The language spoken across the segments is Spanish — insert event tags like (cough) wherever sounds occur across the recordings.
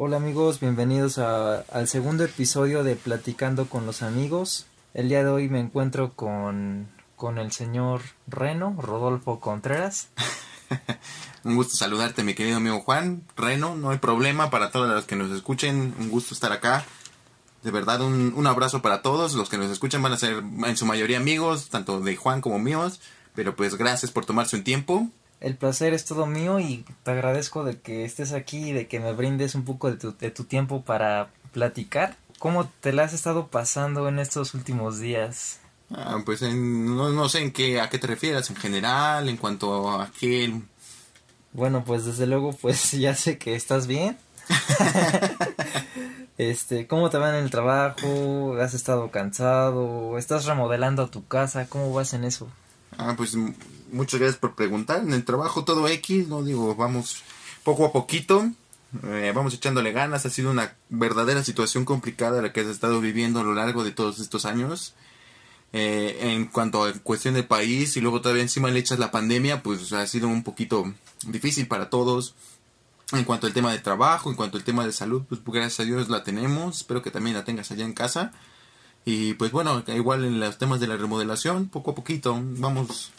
Hola amigos, bienvenidos al segundo episodio de Platicando con los amigos. El día de hoy me encuentro con, con el señor Reno, Rodolfo Contreras. (laughs) Un gusto saludarte, mi querido amigo Juan. Reno, no hay problema para todos los que nos escuchen. Un gusto estar acá. De verdad, un, un abrazo para todos. Los que nos escuchan van a ser en su mayoría amigos, tanto de Juan como míos. Pero pues gracias por tomarse un tiempo. El placer es todo mío y te agradezco de que estés aquí y de que me brindes un poco de tu, de tu tiempo para platicar. ¿Cómo te la has estado pasando en estos últimos días? Ah, pues en- no, no sé en qué, a qué te refieres, en general, en cuanto a qué... Bueno, pues desde luego, pues (laughs) ya sé que estás bien. (laughs) este, ¿cómo te va en el trabajo? ¿Has estado cansado? ¿Estás remodelando tu casa? ¿Cómo vas en eso? Ah, pues muchas gracias por preguntar. En el trabajo todo X, no digo, vamos poco a poquito, eh, vamos echándole ganas. Ha sido una verdadera situación complicada la que has estado viviendo a lo largo de todos estos años. Eh, en cuanto a cuestión del país y luego todavía encima le echas la pandemia, pues ha sido un poquito difícil para todos. En cuanto al tema de trabajo, en cuanto al tema de salud, pues gracias a Dios la tenemos. Espero que también la tengas allá en casa. Y pues bueno, igual en los temas de la remodelación, poco a poquito vamos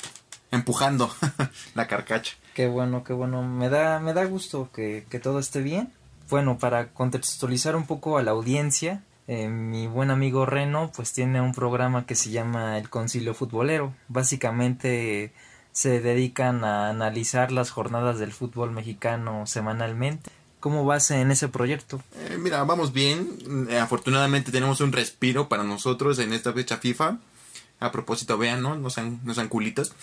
empujando (laughs) la carcacha. Qué bueno, qué bueno. Me da, me da gusto que, que todo esté bien. Bueno, para contextualizar un poco a la audiencia, eh, mi buen amigo Reno pues tiene un programa que se llama El Concilio Futbolero. Básicamente se dedican a analizar las jornadas del fútbol mexicano semanalmente. ¿Cómo vas en ese proyecto? Eh, mira, vamos bien. Eh, afortunadamente tenemos un respiro para nosotros en esta fecha FIFA. A propósito, vean, ¿no? No sean, no sean culitos.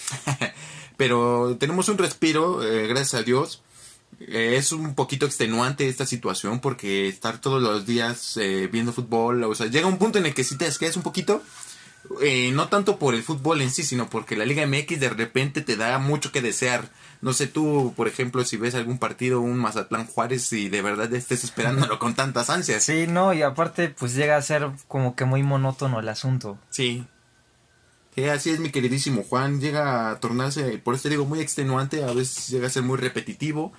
(laughs) Pero tenemos un respiro, eh, gracias a Dios. Eh, es un poquito extenuante esta situación porque estar todos los días eh, viendo fútbol, o sea, llega un punto en el que sí te desquedas un poquito. eh, no tanto por el fútbol en sí, sino porque la Liga MX de repente te da mucho que desear. No sé tú, por ejemplo, si ves algún partido, un Mazatlán Juárez y de verdad estés esperándolo con tantas ansias. Sí, no, y aparte pues llega a ser como que muy monótono el asunto. Sí. Sí, así es mi queridísimo Juan. Llega a tornarse, por eso te digo, muy extenuante. A veces llega a ser muy repetitivo.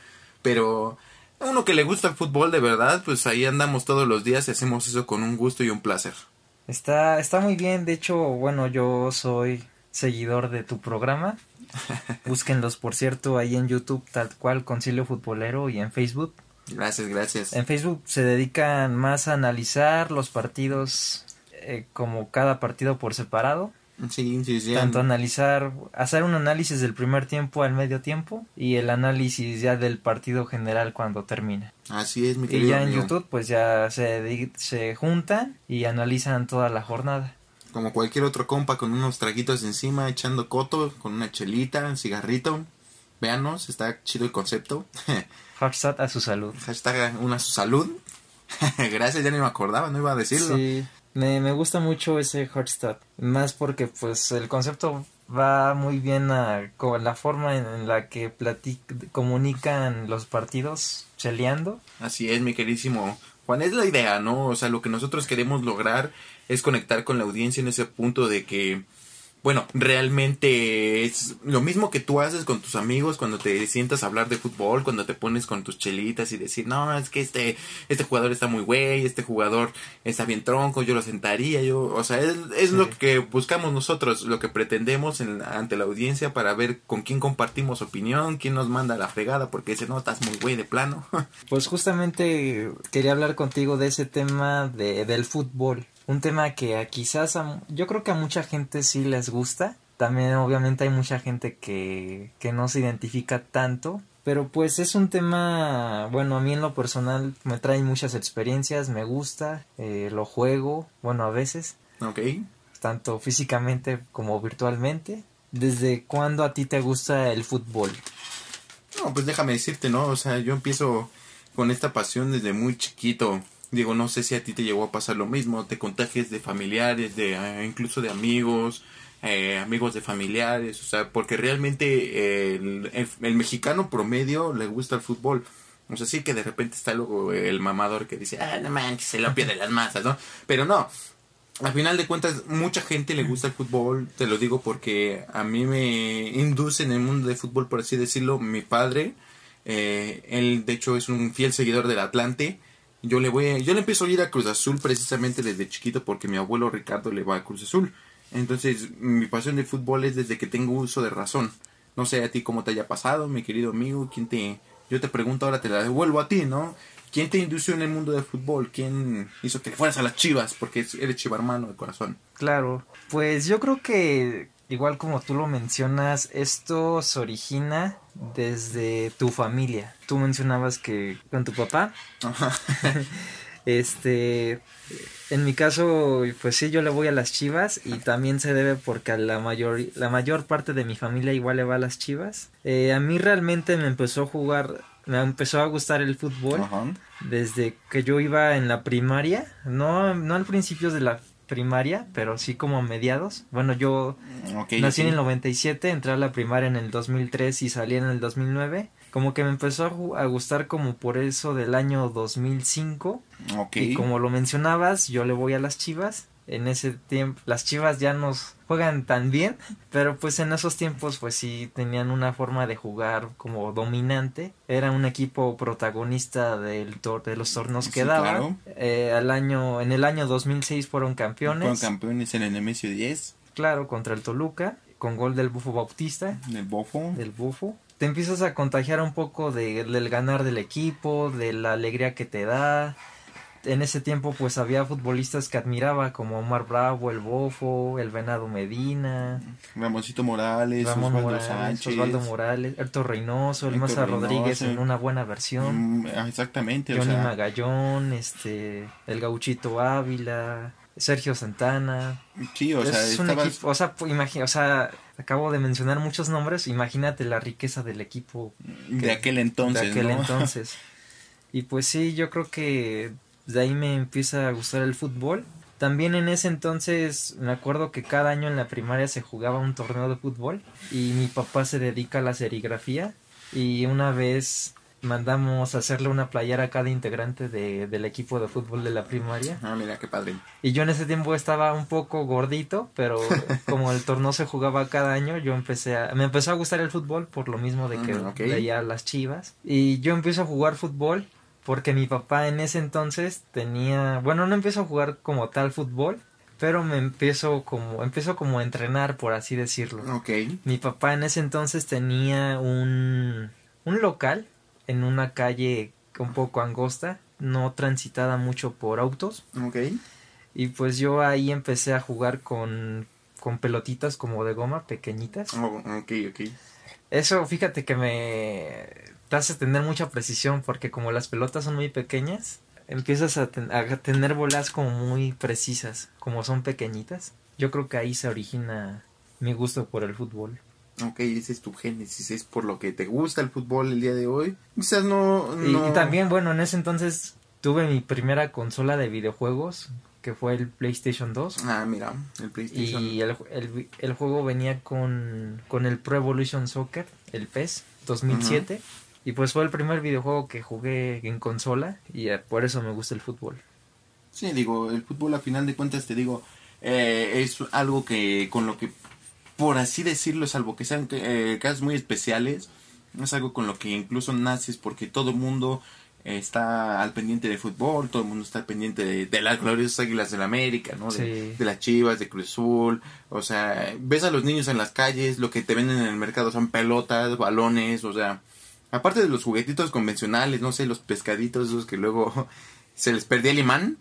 Pero a uno que le gusta el fútbol de verdad, pues ahí andamos todos los días y hacemos eso con un gusto y un placer. Está, está muy bien, de hecho, bueno, yo soy seguidor de tu programa. (laughs) Búsquenlos, por cierto, ahí en YouTube, tal cual, Concilio Futbolero, y en Facebook. Gracias, gracias. En Facebook se dedican más a analizar los partidos eh, como cada partido por separado. Sí, sí, sí. Tanto analizar, hacer un análisis del primer tiempo al medio tiempo y el análisis ya del partido general cuando termina. Así es, mi Y querido ya en. YouTube pues ya se, se juntan y analizan toda la jornada. Como cualquier otro compa con unos traguitos encima, echando coto, con una chelita, un cigarrito. Véanos, está chido el concepto. (laughs) Hashtag a su salud. Hashtag una su salud. (laughs) Gracias, ya ni me acordaba, no iba a decirlo. Sí, me, me gusta mucho ese Hotstop. Más porque pues el concepto va muy bien a con la forma en la que comunican los partidos cheleando. Así es, mi queridísimo Juan, es la idea, ¿no? O sea, lo que nosotros queremos lograr es conectar con la audiencia en ese punto de que, bueno, realmente es lo mismo que tú haces con tus amigos cuando te sientas a hablar de fútbol, cuando te pones con tus chelitas y decir, no, es que este, este jugador está muy güey, este jugador está bien tronco, yo lo sentaría, yo, o sea, es, es lo que buscamos nosotros, lo que pretendemos en- ante la audiencia para ver con quién compartimos opinión, quién nos manda la fregada porque dice, no, estás muy güey de plano. (laughs) Pues justamente quería hablar contigo de ese tema de, del fútbol. Un tema que a quizás a- yo creo que a mucha gente sí les gusta. También obviamente hay mucha gente que, que no se identifica tanto. Pero pues es un tema, bueno, a mí en lo personal me trae muchas experiencias, me gusta, eh, lo juego, bueno, a veces, ok. tanto físicamente como virtualmente. ¿Desde cuándo a ti te gusta el fútbol? No, pues déjame decirte, ¿no? O sea, yo empiezo con esta pasión desde muy chiquito. Digo, no sé si a ti te llegó a pasar lo mismo, te contagias de familiares, de eh, incluso de amigos, eh, amigos de familiares, o sea, porque realmente eh, el, el- mexicano promedio le gusta el fútbol. O sea, sí que de repente está luego el mamador que dice, ah, no manches, se lo de las masas, ¿no? Pero no, al final de cuentas, mucha gente le gusta el fútbol, te lo digo porque a mí me induce en el mundo del fútbol, por así decirlo, mi padre. eh, él, de hecho, es un fiel seguidor del Atlante. Yo le voy, yo le empiezo a ir a Cruz Azul precisamente desde chiquito porque mi abuelo Ricardo le va a Cruz Azul. Entonces, mi pasión del fútbol es desde que tengo uso de razón. No sé a ti cómo te haya pasado, mi querido amigo, quién te yo te pregunto ahora te la devuelvo a ti, ¿no? ¿Quién te indució en el mundo del fútbol? ¿Quién hizo que fueras a las Chivas? Porque eres chivarmano de corazón. Claro, pues yo creo que igual como tú lo mencionas, esto se origina desde tu familia. Tú mencionabas que con tu papá. Ajá. (laughs) este, en mi caso, pues sí, yo le voy a las Chivas y también se debe porque a la mayor, la mayor parte de mi familia igual le va a las Chivas. Eh, a mí realmente me empezó a jugar, me empezó a gustar el fútbol desde que yo iba en la primaria, no, no al principio de la primaria, pero sí como a mediados. Bueno, yo nací en el 97, entré a la primaria en el 2003 y salí en el 2009 como que me empezó a, gustar como por eso del año 2005. Y como lo mencionabas, yo le voy a las Chivas. En ese tiempo, las Chivas ya nos juegan tan bien, pero pues en esos tiempos pues sí tenían una forma de jugar como dominante. Era un equipo protagonista del de los torneos que daban. Eh, al año, en el año 2006 fueron campeones. Fueron campeones en el Nemesio 10. Claro, contra el Toluca, con gol del Bufo Bautista. Del Bufo. Del Bufo te empiezas a contagiar un poco de, del ganar del equipo, de la alegría que te da. En ese tiempo pues había futbolistas que admiraba como Omar Bravo, el Bofo, el Venado Medina, Ramoncito Morales, Ramón Osvaldo Sánchez, Osvaldo Morales, Reynoso, el Maza Rodríguez en una buena versión. Mm, ah, exactamente. Johnny Magallón, este, el Gauchito Ávila, Sergio Santana. Sí, o sea, es un equipo, o sea, imagina, o sea, acabo de mencionar muchos nombres, imagínate la riqueza del equipo de aquel entonces. De aquel entonces. (laughs) Y pues sí, yo creo que de ahí me empieza a gustar el fútbol. También en ese entonces me acuerdo que cada año en la primaria se jugaba un torneo de fútbol y mi papá se dedica a la serigrafía y una vez mandamos hacerle una playera a cada integrante de, del equipo de fútbol de la primaria. Ah, mira, qué padre. Y yo en ese tiempo estaba un poco gordito, pero (laughs) como el torneo se jugaba cada año, yo empecé a... Me empezó a gustar el fútbol por lo mismo de que mm, veía las chivas. Y yo empiezo a jugar fútbol porque mi papá en ese entonces tenía... Bueno, no empiezo a jugar como tal fútbol, pero me empiezo como empiezo como a entrenar por así decirlo. Ok. Mi papá en ese entonces tenía un un local en una calle un poco angosta, no transitada mucho por autos. Ok. Y pues yo ahí empecé a jugar con, con pelotitas como de goma, pequeñitas. Oh, ok, ok. Eso, fíjate que me te hace tener mucha precisión porque como las pelotas son muy pequeñas, empiezas a, a tener bolas como muy precisas, como son pequeñitas. Yo creo que ahí se origina mi gusto por el fútbol. Ok, ese es tu génesis, es por lo que te gusta el fútbol el día de hoy. Quizás no... Y, también, bueno, en ese entonces tuve mi primera consola de videojuegos, que fue el PlayStation 2. Ah, mira, el PlayStation. Y el, el, juego venía con, con el Pro Evolution Soccer, el PES 2007. Y pues fue el primer videojuego que jugué en consola y eh, por eso me gusta el fútbol. Sí, digo, el fútbol a final de cuentas te digo, eh, es algo que con lo que por así decirlo, salvo que sean eh, casos muy especiales, es algo con lo que incluso naces porque todo el mundo está al pendiente de fútbol, todo el mundo está al pendiente de, las gloriosas águilas de la América, ¿no? De, las chivas, de Cruz Azul, o sea, ves a los niños en las calles, lo que te venden en el mercado son pelotas, balones, o sea, aparte de los juguetitos convencionales, no sé, los pescaditos esos que luego (laughs) se les perdía el imán,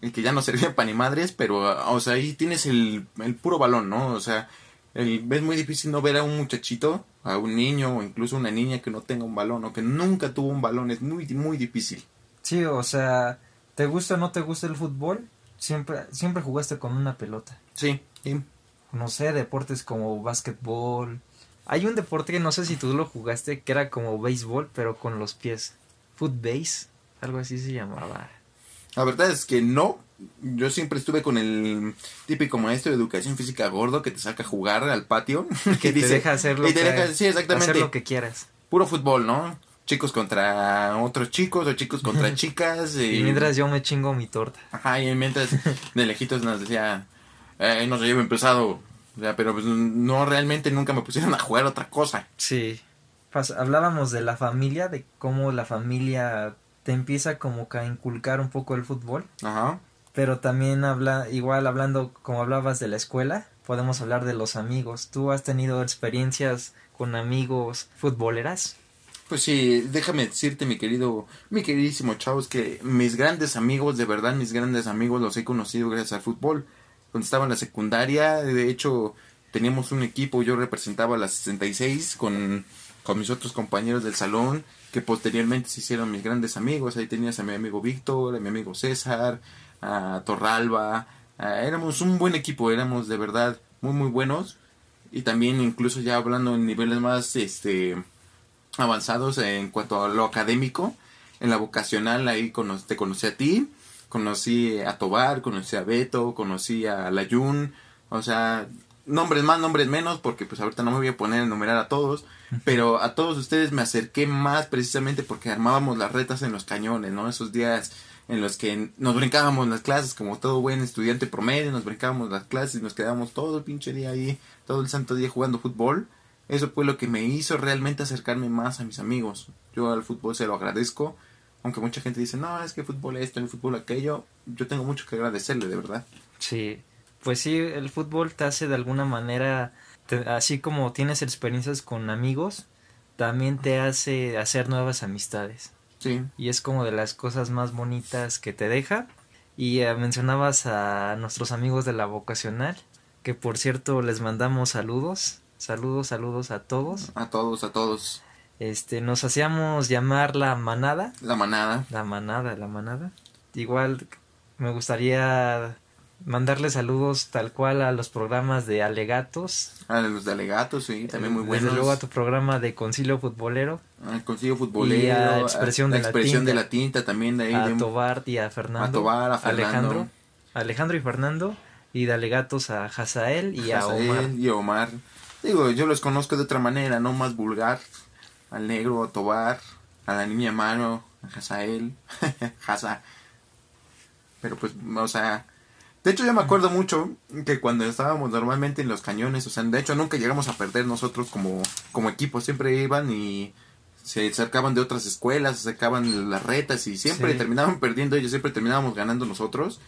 y que ya no servían para ni madres, pero, o sea, ahí tienes el, el puro balón, ¿no? O sea, es muy difícil no ver a un muchachito, a un niño o incluso una niña que no tenga un balón o que nunca tuvo un balón. Es muy, muy difícil. Sí, o sea, ¿te gusta o no te gusta el fútbol? Siempre, siempre jugaste con una pelota. Sí, No sé, deportes como básquetbol. Hay un deporte que no sé si tú lo jugaste, que era como béisbol, pero con los pies. Footbase, algo así se llamaba. La verdad es que no, yo siempre estuve con el típico maestro de educación física gordo que te saca a jugar al patio. (laughs) Que te deja hacer lo, que, sí, exactamente. hacer lo que quieras. Puro fútbol, ¿no? Chicos contra otros chicos o chicos contra (laughs) chicas. Y... mientras yo me chingo mi torta. Ajá, y mientras de lejitos nos decía, eh, no se lleva empezado. O sea, pero pues no realmente nunca me pusieron a jugar otra cosa. Sí. hablábamos de la familia, de cómo la familia te empieza como que a inculcar un poco el fútbol. Ajá. Pero también habla, igual hablando como hablabas de la escuela, podemos hablar de los amigos. ¿Tú has tenido experiencias con amigos futboleras? Pues sí, déjame decirte, mi querido, mi queridísimo chavos, que mis grandes amigos, de verdad, mis grandes amigos los he conocido gracias al fútbol. Cuando estaba en la secundaria, de hecho, teníamos un equipo, yo representaba a la 66 con, con mis otros compañeros del salón, que posteriormente se hicieron mis grandes amigos. Ahí tenías a mi amigo Víctor, a mi amigo César, a Torralba. éramos un buen equipo, éramos de verdad muy, muy buenos. Y también incluso ya hablando en niveles más, este avanzados en cuanto a lo académico. En la vocacional ahí te conocí a ti, conocí a Tobar, conocí a Beto, conocí a Layun, o sea, nombres más, nombres menos, porque pues ahorita no me voy a poner a enumerar a todos, pero a todos ustedes me acerqué más precisamente porque armábamos las retas en los cañones, ¿no? Esos días en los que nos brincábamos las clases como todo buen estudiante promedio, nos brincábamos las clases y nos quedábamos todo el pinche día ahí, todo el santo día jugando fútbol eso fue lo que me hizo realmente acercarme más a mis amigos. Yo al fútbol se lo agradezco, aunque mucha gente dice, no, es que fútbol esto, el fútbol aquello, yo tengo mucho que agradecerle, de verdad. Sí, pues sí, el fútbol te hace de alguna manera, así como tienes experiencias con amigos, también te hace hacer nuevas amistades. Sí. Y es como de las cosas más bonitas que te deja. Y eh, mencionabas a nuestros amigos de la vocacional, que por cierto les mandamos saludos. Saludos, saludos a todos. A todos, a todos. Este, nos hacíamos llamar la manada. La manada. La manada, la manada. Igual me gustaría mandarle saludos tal cual a los programas de alegatos. A los de alegatos, sí, también muy buenos. Desde luego a tu programa de concilio futbolero. Al concilio futbolero. Y a expresión, de, la expresión de la tinta también de ahí. A Tobar y a Fernando. A Tobar, a Fernando. Alejandro. Alejandro y Fernando. Y de alegatos a Hazael y a Omar. y Omar. Digo, yo los conozco de otra manera, no más vulgar. Al negro, a Tobar, a la niña Mano, a Hazael, (laughs) Haza. Pero pues, o sea, de hecho, yo me acuerdo mucho que cuando estábamos normalmente en los cañones, o sea, de hecho nunca llegamos a perder nosotros como, como equipo, siempre iban y se acercaban de otras escuelas, se acercaban las retas y siempre terminaban perdiendo ellos, siempre terminábamos ganando nosotros.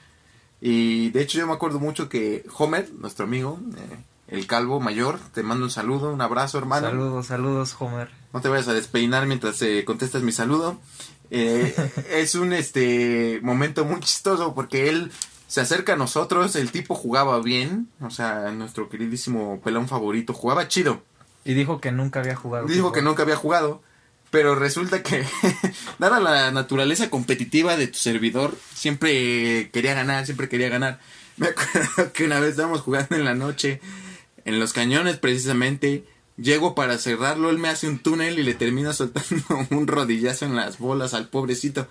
Y de hecho yo me acuerdo mucho que Homer, nuestro amigo, eh, el calvo mayor. Te mando un saludo, un abrazo, hermano. Saludos, saludos, Homer. No te vayas a despeinar mientras eh, contestas mi saludo. Eh, (laughs) es un este momento muy chistoso porque él se acerca a nosotros, el tipo jugaba bien, o sea, nuestro queridísimo pelón favorito jugaba chido. Y dijo que nunca había jugado. Dijo que nunca había jugado, pero resulta que, (laughs) dada la naturaleza competitiva de tu servidor, siempre quería ganar, siempre quería ganar. Me acuerdo (laughs) que una vez estábamos jugando en la noche en los cañones precisamente. Llego para cerrarlo, él me hace un túnel y le termina soltando (laughs) un rodillazo en las bolas al pobrecito.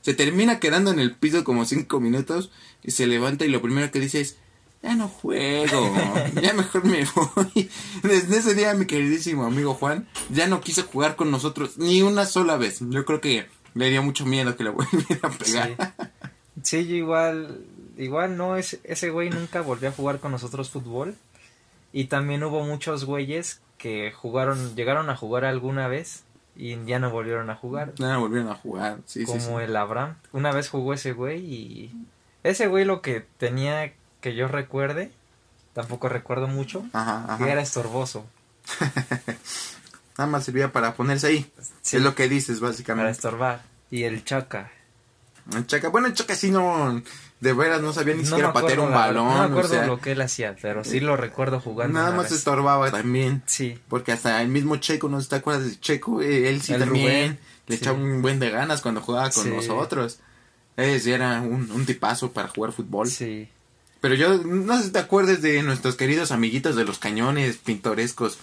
Se termina quedando en el piso como cinco minutos y se levanta y lo primero que dice es, ya no juego, (laughs) ya mejor me voy. Desde ese día mi queridísimo amigo Juan ya no quiso jugar con nosotros ni una sola vez. Yo creo que le dio mucho miedo que le (laughs) volviera a pegar. Sí, yo igual, igual no, es, ese güey nunca volvió a jugar con nosotros fútbol. Y también hubo muchos güeyes que jugaron, llegaron a jugar alguna vez y ya no volvieron a jugar. No, volvieron a jugar, sí, Como el Abraham. Una vez jugó ese güey y ese güey lo que tenía que yo recuerde, tampoco recuerdo mucho, que era estorboso. (laughs) Nada más servía para ponerse ahí. Es lo que dices, básicamente. Para estorbar. Y el Chaca. El Chaca, bueno, el Chaca sí no, de veras no sabía ni siquiera patear un balón. No me acuerdo lo que él hacía, pero sí lo recuerdo jugando. Nada más estorbaba también. Sí. Porque hasta el mismo Checo, ¿no te acuerdas de Checo? Eh, él sí también le echaba un buen de ganas cuando jugaba con nosotros. Él sí era un, un tipazo para jugar fútbol. Sí. Pero yo no sé si te acuerdas de nuestros queridos amiguitos de los cañones pintorescos.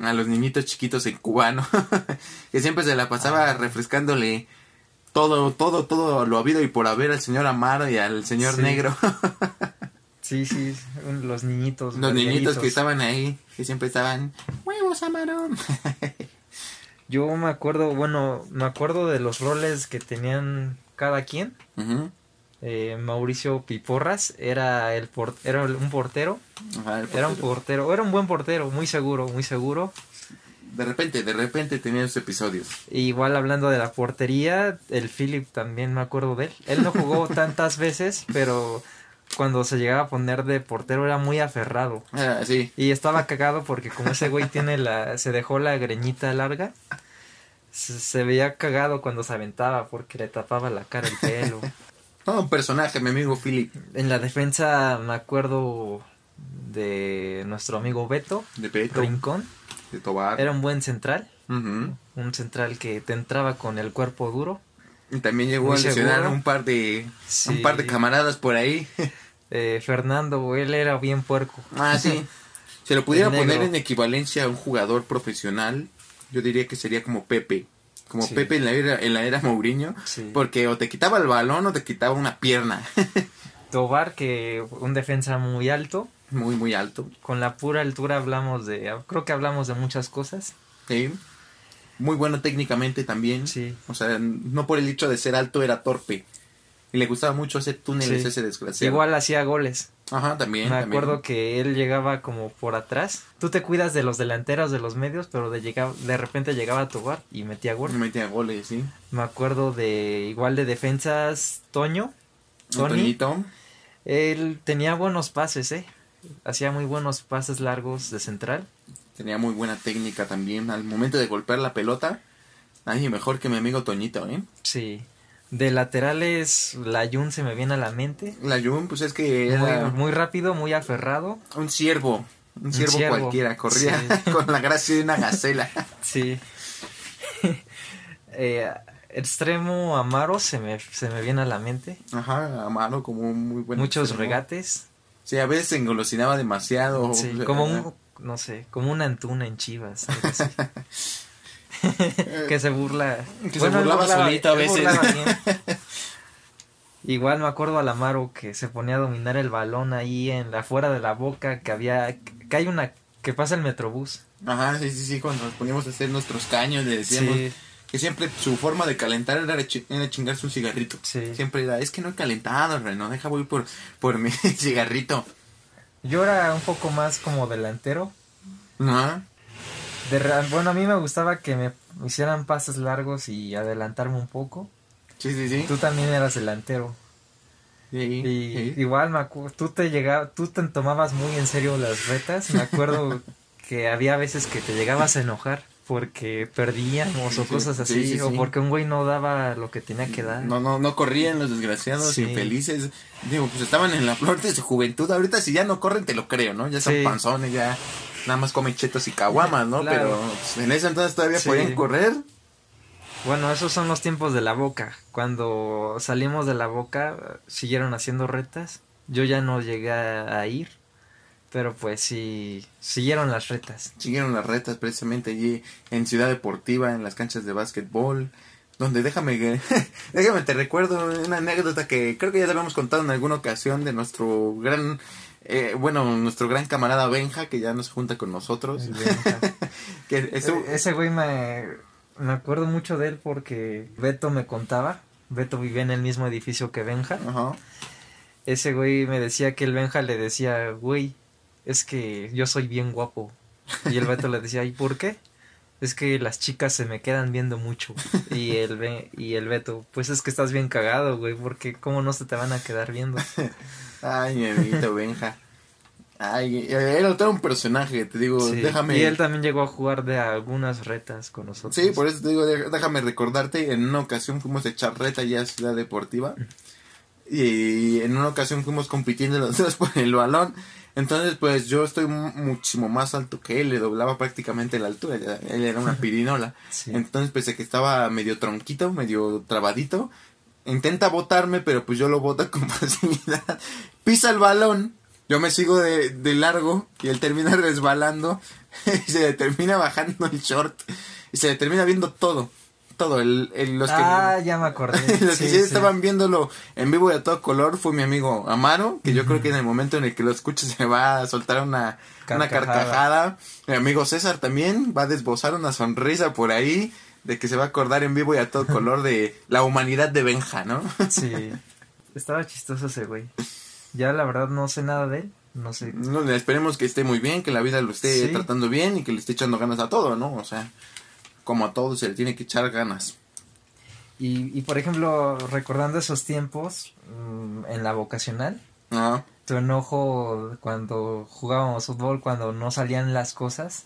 A los niñitos chiquitos en cubano. (laughs) que siempre se la pasaba ah. refrescándole todo, todo, todo lo habido y por haber al señor Amaro y al señor Negro. (laughs) sí, sí, los niñitos. Los niñitos que estaban ahí, que siempre estaban, huevos Amaro. (laughs) Yo me acuerdo, bueno, me acuerdo de los roles que tenían cada quien. eh, Mauricio Piporras era el era un portero. era un portero, era un buen portero, muy seguro, muy seguro. De repente, de repente tenía esos episodios. Igual hablando de la portería, el Philip también me acuerdo de él. Él no jugó (laughs) tantas veces, pero cuando se llegaba a poner de portero era muy aferrado. Ah, sí. Y estaba cagado porque como ese güey tiene la, se dejó la greñita larga, se, se veía cagado cuando se aventaba porque le tapaba la cara el pelo. (laughs) Todo un personaje, mi amigo Philip. En la defensa me acuerdo de nuestro amigo Beto, De Peto, Rincón. De Tobar. Era un buen central, un central que te entraba con el cuerpo duro. Y también llegó a lesionar un par de Sí. un par de camaradas por ahí. (laughs) Eh, Fernando, él era bien puerco. Ah, sí. (laughs) Se lo pudiera poner en equivalencia a un jugador profesional, yo diría que sería como Pepe. Como Sí. Pepe en la era, en la era Mourinho. Sí. Porque o te quitaba el balón o te quitaba una pierna. (laughs) Tobar, que un defensa muy alto. Muy, muy alto. Con la pura altura hablamos de, creo que hablamos de muchas cosas. Sí. Muy bueno técnicamente también. Sí. O sea, no por el hecho de ser alto era torpe. Y le gustaba mucho hacer túneles Sí. ese desgraciado. Igual hacía goles. Ajá, también. Me también. acuerdo que él llegaba como por atrás. Tú te cuidas de los delanteros, de los medios, pero de, llegaba, de repente llegaba a Tobar y metía gol. Metía goles, sí. Me acuerdo de igual de defensas Toño. Tony. Antoñito. Él tenía buenos pases, ¿eh? Hacía muy buenos pases largos de central. Tenía muy buena técnica también. Al momento de golpear la pelota, nadie mejor que mi amigo Toñito, ¿eh? Sí. De laterales, la Jun se me viene a la mente. La Jun, pues es que era Muy, muy rápido, muy aferrado. un ciervo. Un ciervo, ciervo, cualquiera. Corría sí. (laughs) con la gracia de una gacela. (laughs) Sí. (laughs) Eh, extremo Amaro se me, se me viene a la mente. Ajá, a mano como un muy buen. Muchos extremo. regates. Sí, a veces se engolosinaba demasiado. Sí, o sea, como un, no sé, como una antuna en Chivas. (laughs) así. que se burla. Que se burlaba él solito a veces. (laughs) Igual me acuerdo al Amaro que se ponía a dominar el balón ahí en la afuera de la boca, que había, que hay una, que pasa el metrobús. Ajá, sí, sí, sí, cuando nos poníamos a hacer nuestros caños, le decíamos Sí, que siempre su forma de calentar era, chi- era chingarse un cigarrito. sí. Siempre era, es que no he calentado, Reno, deja voy por, por mi (laughs) cigarrito. Yo era un poco más como delantero. Ajá. De bueno, a mí me gustaba que me hicieran pases largos y adelantarme un poco. Sí, sí, sí. Tú también eras delantero. Sí, Y sí. igual me tú te llegaba, tú te tomabas muy en serio las retas. Me acuerdo (laughs) que había veces que te llegabas a enojar porque perdíamos o cosas sí, así sí, o porque un güey no daba lo que tenía que dar. No, no, no corrían los desgraciados infelices. Digo, pues estaban en la flor de su juventud. Ahorita si ya no corren, te lo creo, ¿no? Ya son panzones, ya nada más comen chetos y caguamas, ¿no? Claro. Pero pues, en ese entonces todavía podían correr. Bueno, esos son los tiempos de la boca. Cuando salimos de la boca siguieron haciendo retas. Yo ya no llegué a ir, pero pues sí siguieron las retas. Siguieron las retas precisamente allí en Ciudad Deportiva, en las canchas de básquetbol. Donde déjame (laughs) déjame te recuerdo una anécdota que creo que ya te habíamos contado en alguna ocasión de nuestro gran eh, bueno, nuestro gran camarada Benja que ya nos junta con nosotros. (laughs) Que E- Ese güey me, me acuerdo mucho de él porque Beto me contaba. Beto vivía en el mismo edificio que Benja. Ajá. Ese güey me decía que el Benja le decía, güey, es que yo soy bien guapo. Y el Beto le decía, ¿y por qué? Es que las chicas se me quedan viendo mucho. Y el, y el Beto, pues es que estás bien cagado, güey, porque cómo no se te van a quedar viendo. (laughs) Ay, mi amiguito Benja. Ay, era todo un personaje, te digo, Sí. déjame. Y él también llegó a jugar de algunas retas con nosotros. Sí, por eso te digo, dé- déjame recordarte, en una ocasión fuimos a echar reta ya a Ciudad Deportiva y en una ocasión fuimos compitiendo los dos (laughs) por el balón. Entonces, pues yo estoy mu- muchísimo más alto que él, le doblaba prácticamente la altura, él era una (laughs) pirinola. Sí. Entonces, pese a que estaba medio tronquito, medio trabadito, intenta botarme, pero pues yo lo boto con (laughs) facilidad. Pisa el balón, yo me sigo de, de largo y él termina (laughs) resbalando y se le termina bajando el short y se le termina viendo todo. Todo, el, el- los que, ah, ya me acordé. (laughs) los que Sí, sí, sí. estaban viéndolo en vivo y a todo color fue mi amigo Amaro, que yo creo que en el momento en el que lo escuche se va a soltar una, una Carcajada. carcajada. Mi amigo César también va a desbozar una sonrisa por ahí de que se va a acordar en vivo y a todo (laughs) color de la humanidad de Benja, ¿no? (laughs) Sí. Estaba chistoso ese güey. Ya la verdad no sé nada de él. No sé. No, esperemos que esté muy bien, que la vida lo esté tratando bien y que le esté echando ganas a todo, ¿no? O sea, como a todo se le tiene que echar ganas. Y, y por ejemplo, recordando esos tiempos mm, en la vocacional, tu enojo cuando jugábamos fútbol, cuando no salían las cosas,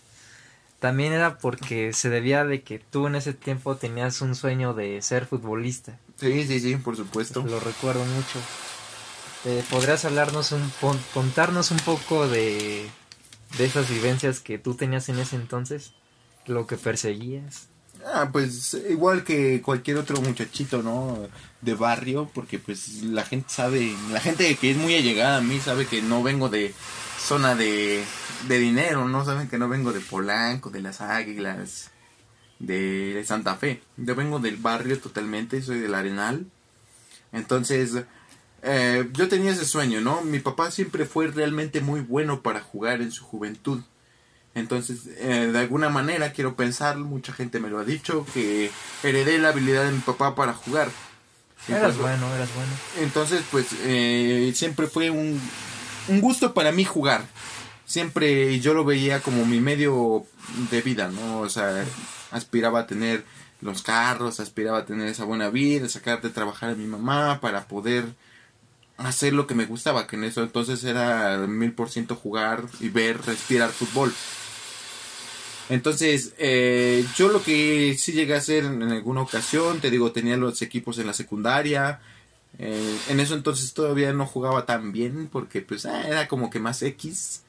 también era porque se debía de que tú en ese tiempo tenías un sueño de ser futbolista. Sí, sí, sí, por supuesto. Lo recuerdo mucho. Eh, ¿Podrías hablarnos un contarnos un poco de, de esas vivencias que tú tenías en ese entonces? Lo que perseguías. Ah, pues igual que cualquier otro muchachito, ¿no? De barrio, porque pues la gente sabe, la gente que es muy allegada a mí sabe que no vengo de zona de, de dinero, ¿no? Saben que no vengo de Polanco, de las Águilas, de Santa Fe. Yo vengo del barrio totalmente, soy del Arenal. Entonces, eh, yo tenía ese sueño, ¿no? Mi papá siempre fue realmente muy bueno para jugar en su juventud. Entonces, eh, de alguna manera quiero pensar, mucha gente me lo ha dicho, que heredé la habilidad de mi papá para jugar. Eras bueno, eras bueno. Entonces, pues, eh, siempre fue un, un gusto para mí jugar. Siempre yo lo veía como mi medio de vida, ¿no? O sea, aspiraba a tener los carros, aspiraba a tener esa buena vida, sacar de trabajar a mi mamá para poder hacer lo que me gustaba, que en eso entonces era mil por ciento jugar y ver, respirar fútbol. Entonces, eh, yo lo que sí llegué a hacer en, alguna ocasión, te digo, tenía los equipos en la secundaria. Eh, en eso entonces todavía no jugaba tan bien porque pues ah, era como que más X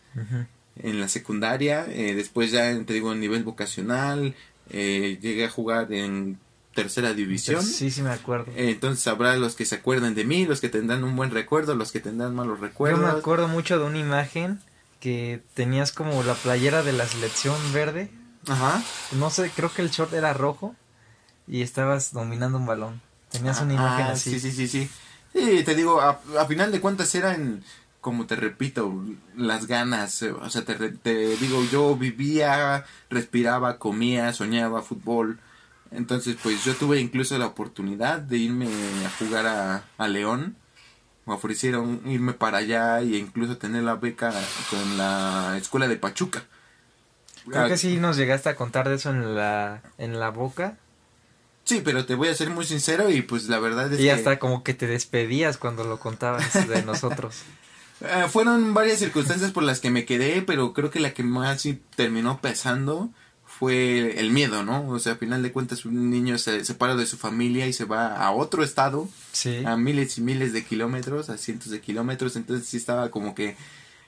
en la secundaria. Eh, después ya, te digo, en nivel vocacional, llegué a jugar en tercera división. Sí, sí me acuerdo. entonces habrá los que se acuerdan de mí, los que tendrán un buen recuerdo, los que tendrán malos recuerdos. Yo me acuerdo mucho de una imagen que tenías como la playera de la selección verde. Ajá. No sé, creo que el short era rojo y estabas dominando un balón. Tenías una imagen ah, así. Sí, sí, sí, sí. Sí, te digo, a, final de cuentas eran, como te repito, las ganas. Eh, o sea, te, te digo, yo vivía, respiraba, comía, soñaba fútbol. Entonces, pues yo tuve incluso la oportunidad de irme a jugar a, a León me ofrecieron irme para allá e incluso tener la beca con la escuela de Pachuca. Creo que sí nos llegaste a contar de eso en la, en la boca. Sí, pero te voy a ser muy sincero y pues la verdad es y hasta como que te despedías cuando lo contabas de (laughs) nosotros. Eh, fueron varias circunstancias por las que me quedé, pero creo que la que más terminó pesando fue el miedo, ¿no? O sea, a final de cuentas un niño se separa de su familia y se va a otro estado, a miles y miles de kilómetros, a cientos de kilómetros, entonces sí estaba como que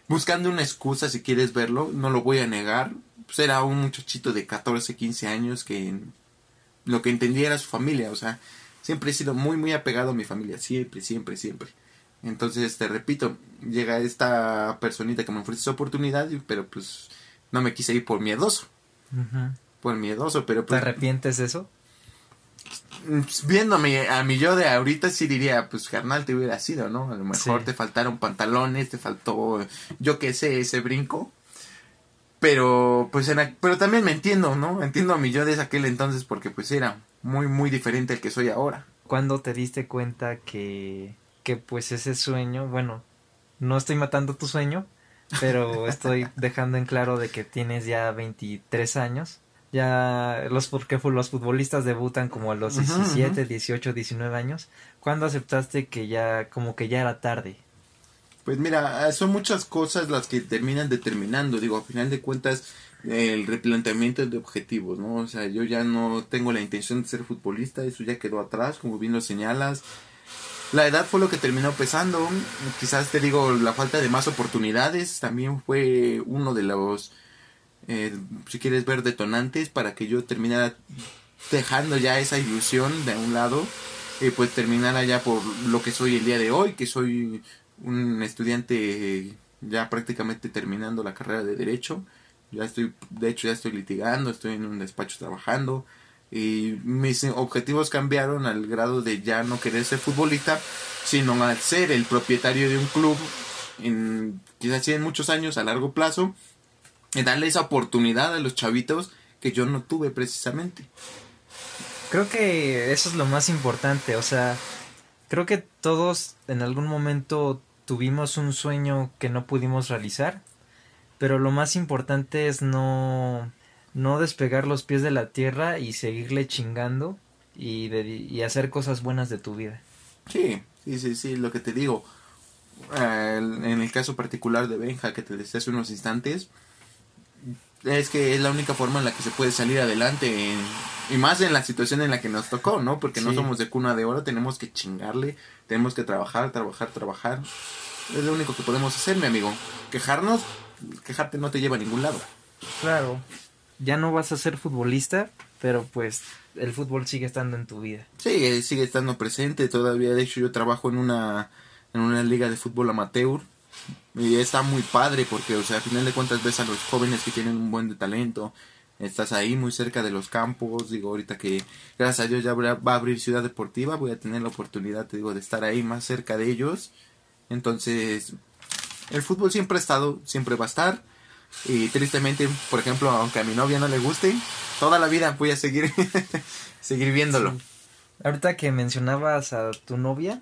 buscando una excusa si quieres verlo, no lo voy a negar, pues era un muchachito de 14, 15 años que lo que entendía era su familia, o sea, siempre he sido muy, muy apegado a mi familia, siempre, siempre, siempre. Entonces, te repito, llega esta personita que me ofrece esa oportunidad, pero pues no me quise ir por miedoso. Por miedoso, pero... Pues, ¿Te arrepientes de eso? Pues, viéndome a mi yo de ahorita sí diría, pues carnal te hubiera sido, ¿no? A lo mejor te faltaron pantalones, te faltó, yo qué sé, ese brinco. Pero, pues, pero también me entiendo, ¿no? Entiendo a mi yo de aquel entonces porque pues era muy, muy diferente al que soy ahora. ¿Cuándo te diste cuenta que, que pues ese sueño, bueno, no estoy matando tu sueño, pero estoy dejando en claro de que tienes ya 23 años. Ya los porque los futbolistas debutan como a los 17, 18, 19 años. ¿Cuándo aceptaste que ya como que ya era tarde? Pues mira, son muchas cosas las que terminan determinando, digo, a final de cuentas el replanteamiento de objetivos, ¿no? O sea, yo ya no tengo la intención de ser futbolista, eso ya quedó atrás, como bien lo señalas. La edad fue lo que terminó pesando. Quizás te digo, la falta de más oportunidades también fue uno de los, eh, si quieres ver, detonantes para que yo terminara dejando ya esa ilusión de un lado y pues terminara ya por lo que soy el día de hoy, que soy un estudiante ya prácticamente terminando la carrera de derecho. Ya estoy, de hecho ya estoy litigando, estoy en un despacho trabajando y mis objetivos cambiaron al grado de ya no querer ser futbolista, sino al ser el propietario de un club, en, quizás en muchos años, a largo plazo, y darle esa oportunidad a los chavitos que yo no tuve precisamente. Creo que eso es lo más importante, o sea, creo que todos en algún momento tuvimos un sueño que no pudimos realizar, pero lo más importante es no, no despegar los pies de la tierra y seguirle chingando y, de- y hacer cosas buenas de tu vida. Sí, sí, sí, sí, lo que te digo. eh, en el caso particular de Benja que te decía hace unos instantes, es que es la única forma en la que se puede salir adelante. en- y más en la situación en la que nos tocó, ¿no? Porque no somos de cuna de oro, tenemos que chingarle, tenemos que trabajar, trabajar, trabajar. Es lo único que podemos hacer, mi amigo. Quejarnos, quejarte no te lleva a ningún lado. Claro, ya no vas a ser futbolista, pero pues el fútbol sigue estando en tu vida. Sí, eh, sigue estando presente todavía. De hecho, yo trabajo en una, en una liga de fútbol amateur. Y está muy padre porque, o sea, al final de cuentas ves a los jóvenes que tienen un buen de talento. Estás ahí muy cerca de los campos. Digo, ahorita que gracias a Dios ya va a abrir Ciudad Deportiva, voy a tener la oportunidad, te digo, de estar ahí más cerca de ellos. Entonces, el fútbol siempre ha estado, siempre va a estar. Y tristemente, por ejemplo, aunque a mi novia no le guste, toda la vida voy a seguir, (laughs) seguir viéndolo. Sí. Ahorita que mencionabas a tu novia,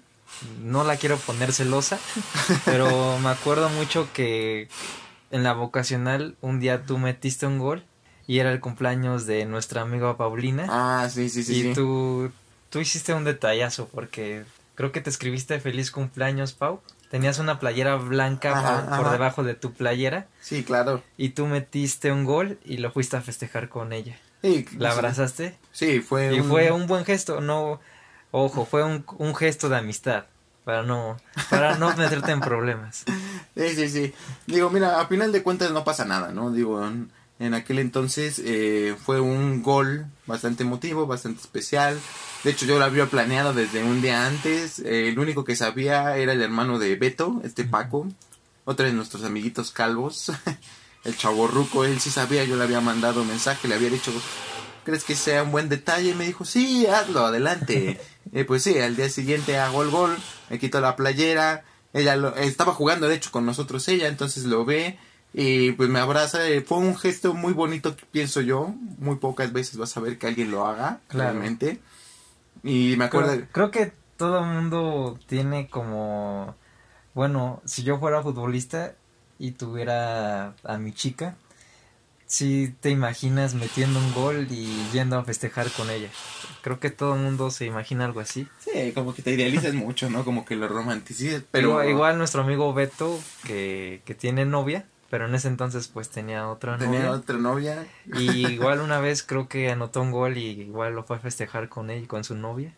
no la quiero poner celosa, (laughs) pero me acuerdo mucho que en la vocacional un día tú metiste un gol y era el cumpleaños de nuestra amiga Paulina Ah, sí, sí, sí. y sí. tú tú hiciste un detallazo porque creo que te escribiste feliz cumpleaños Pau. Tenías una playera blanca Ajá, por, debajo de tu playera Sí, claro. y tú metiste un gol y lo fuiste a festejar con ella. Sí, ¿La sí. abrazaste? Sí, fue Y un... fue un buen gesto, no, ojo, fue un, un gesto de amistad, para no, para no meterte en problemas. (laughs) Sí, sí, sí. Digo, mira, a final de cuentas no pasa nada, ¿no? Digo, en, en aquel entonces eh, fue un gol bastante emotivo, bastante especial. De hecho, yo lo había planeado desde un día antes. Eh, el único que sabía era el hermano de Beto, este Paco. Otro de nuestros amiguitos calvos. (laughs) el chavo ruco, él sí sabía, yo le había mandado un mensaje, le había dicho, ¿crees que sea un buen detalle? Y me dijo, sí, hazlo, adelante. (laughs) Eh, pues sí, al día siguiente hago el gol, me quito la playera, ella lo, estaba jugando de hecho con nosotros ella, entonces lo ve y pues me abraza, eh, fue un gesto muy bonito, pienso yo, muy pocas veces vas a ver que alguien lo haga, Claro. Y me acuerdo, Creo, creo que todo el mundo tiene como, bueno, si yo fuera futbolista y tuviera a mi chica, si te imaginas metiendo un gol y yendo a festejar con ella. Creo que todo el mundo se imagina algo así. sí, como que te idealizas mucho, ¿no? Como que lo romanticizas, pero Igual, igual nuestro amigo Beto, que, que tiene novia, pero en ese entonces pues tenía otra tenía novia. otra novia. Y igual una vez creo que anotó un gol y igual lo fue a festejar con él y con su novia.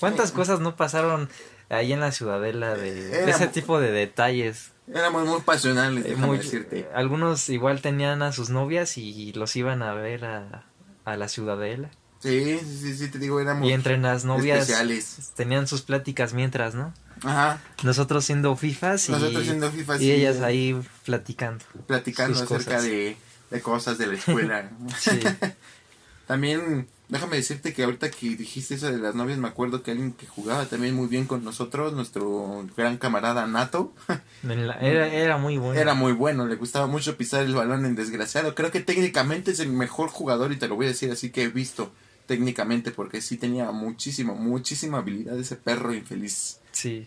¿Cuántas cosas no pasaron ahí en la ciudadela de, Era ese tipo de detalles? Éramos muy pasionales, Eh, muy- decirte. algunos igual tenían a sus novias y los iban a ver a, a la ciudadela. Sí, sí, sí, sí, te digo, éramos Y entre las novias especiales. tenían sus pláticas mientras, ¿no? Ajá, Nosotros siendo fifas y, Nosotros siendo fifas y y- ellas ahí platicando. platicando acerca cosas. de, de cosas de la escuela. (laughs) Sí. (laughs) También, déjame decirte que ahorita que dijiste eso de las novias, me acuerdo que alguien que jugaba también muy bien con nosotros, nuestro gran camarada Nato, (laughs) era, era muy bueno. era muy bueno, le gustaba mucho pisar el balón en desgraciado. Creo que técnicamente es el mejor jugador, y te lo voy a decir así que he visto técnicamente, porque sí tenía muchísima, muchísima habilidad ese perro infeliz. Sí.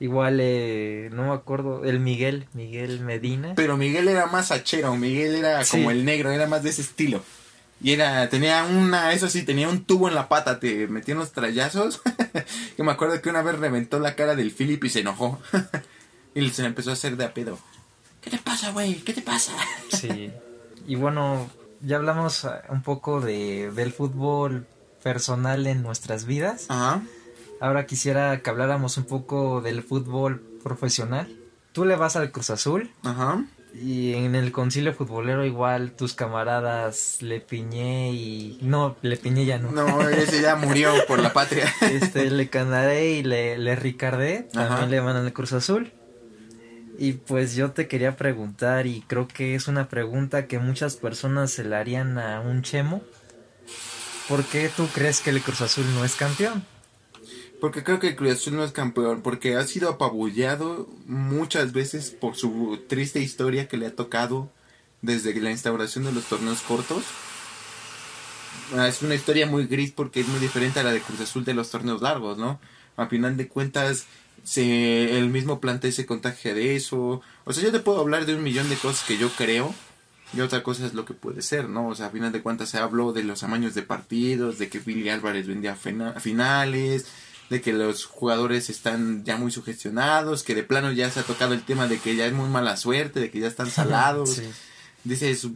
Igual, eh, no me acuerdo, el Miguel, Miguel Medina. Pero Miguel era más hachero, Miguel era Sí. como el negro, era más de ese estilo. Y era, tenía una, eso sí, tenía un tubo en la pata, te metía unos trayazos. (laughs) que me acuerdo que una vez reventó la cara del Philip y se enojó. (laughs) y se le empezó a hacer de a pedo. ¿Qué te pasa, güey? ¿Qué te pasa? (laughs) Sí. Y bueno, ya hablamos ah, un poco de, del fútbol personal en nuestras vidas. Ajá. Ahora quisiera que habláramos un poco del fútbol profesional. Tú le vas al Cruz Azul Ajá. y en el concilio futbolero igual tus camaradas Le Piñé y... No, Le Piñé ya no. No, ese ya murió por la patria. (laughs) Este, Le Canaré y Le, le Ricardé también Ajá. le van al Cruz Azul. Y pues yo te quería preguntar, y creo que es una pregunta que muchas personas se le harían a un chemo. ¿Por qué tú crees que el Cruz Azul no es campeón? Porque creo que Cruz Azul no es campeón, porque ha sido apabullado muchas veces por su triste historia que le ha tocado desde la instauración de los torneos cortos. Ah, Es una historia muy gris porque es muy diferente a la de Cruz Azul de los torneos largos, ¿no? A final de cuentas, se, el mismo plantel se contagia de eso. O sea, yo te puedo hablar de un millón de cosas que yo creo. Y otra cosa es lo que puede ser, ¿no? O sea, a final de cuentas se habló de los amaños de partidos, de que Billy Álvarez vendía finales, de que los jugadores están ya muy sugestionados, que de plano ya se ha tocado el tema de que ya es muy mala suerte, de que ya están (laughs) salados. Dices,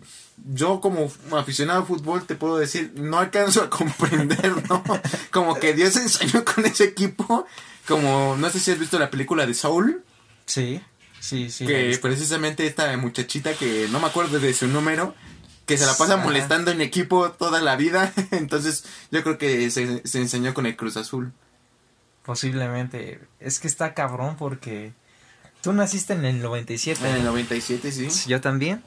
yo como aficionado a fútbol te puedo decir, no alcanzo a comprender, ¿no? (laughs) como que Dios enseñó con ese equipo, como, no sé si has visto la película de Soul. Sí, sí, sí. Que precisamente esta muchachita que no me acuerdo de su número, que se la pasa molestando en equipo toda la vida, (laughs) entonces yo creo que se, se enseñó con el Cruz Azul. Posiblemente, es que está cabrón porque tú naciste en el 97. En el 97, sí. Yo también.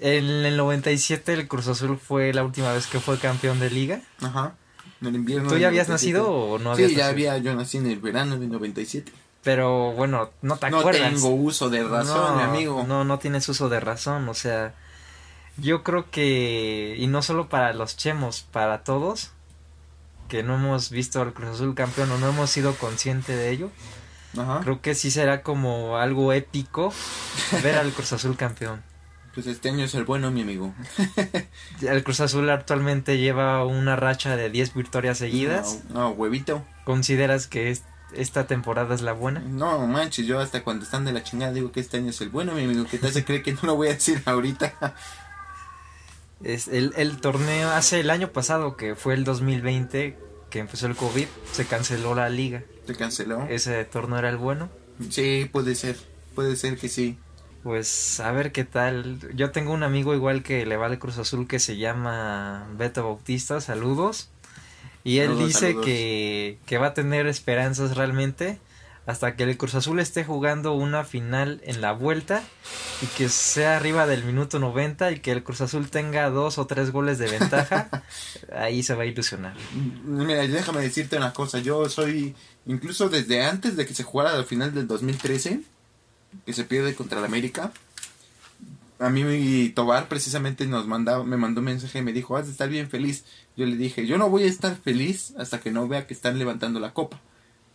En el 97 el Cruz Azul fue la última vez que fue campeón de liga. Ajá. En el invierno. ¿Tú ya habías nacido o no habías Sí, ya había, yo nací en el verano del 97. Pero bueno, no te acuerdas. No tengo uso de razón, mi amigo. No, no tienes uso de razón, o sea, yo creo que, y no solo para los chemos, para todos, que no hemos visto al Cruz Azul campeón o no hemos sido conscientes de ello, Ajá. creo que sí será como algo épico ver al Cruz Azul campeón. Pues este año es el bueno, mi amigo. (laughs) el Cruz Azul actualmente lleva una racha de 10 victorias seguidas. No, huevito. ¿Consideras que esta temporada es la buena? No, manches, yo hasta cuando están de la chingada digo que este año es el bueno, mi amigo. Que te hace creer que no lo voy a decir ahorita. Es el, el torneo, hace el año pasado, que fue el 2020, que empezó el COVID, se canceló la liga. ¿Se canceló? ¿Ese torneo era el bueno? Sí, puede ser. Puede ser que sí pues a ver qué tal. Yo tengo un amigo igual que le va al Cruz Azul que se llama Beto Bautista, saludos. Y él dice Que, que va a tener esperanzas realmente hasta que el Cruz Azul esté jugando una final en la vuelta y que sea arriba del minuto 90 y que el Cruz Azul tenga dos o tres goles de ventaja, (laughs) ahí se va a ilusionar. Mira, déjame decirte una cosa, yo soy, incluso desde antes de que se jugara la final del 2013, que se pierde contra el América. A mí mi Tobar precisamente nos mandaba, me mandó un mensaje y me dijo, has de estar bien feliz. Yo le dije, yo no voy a estar feliz hasta que no vea que están levantando la copa.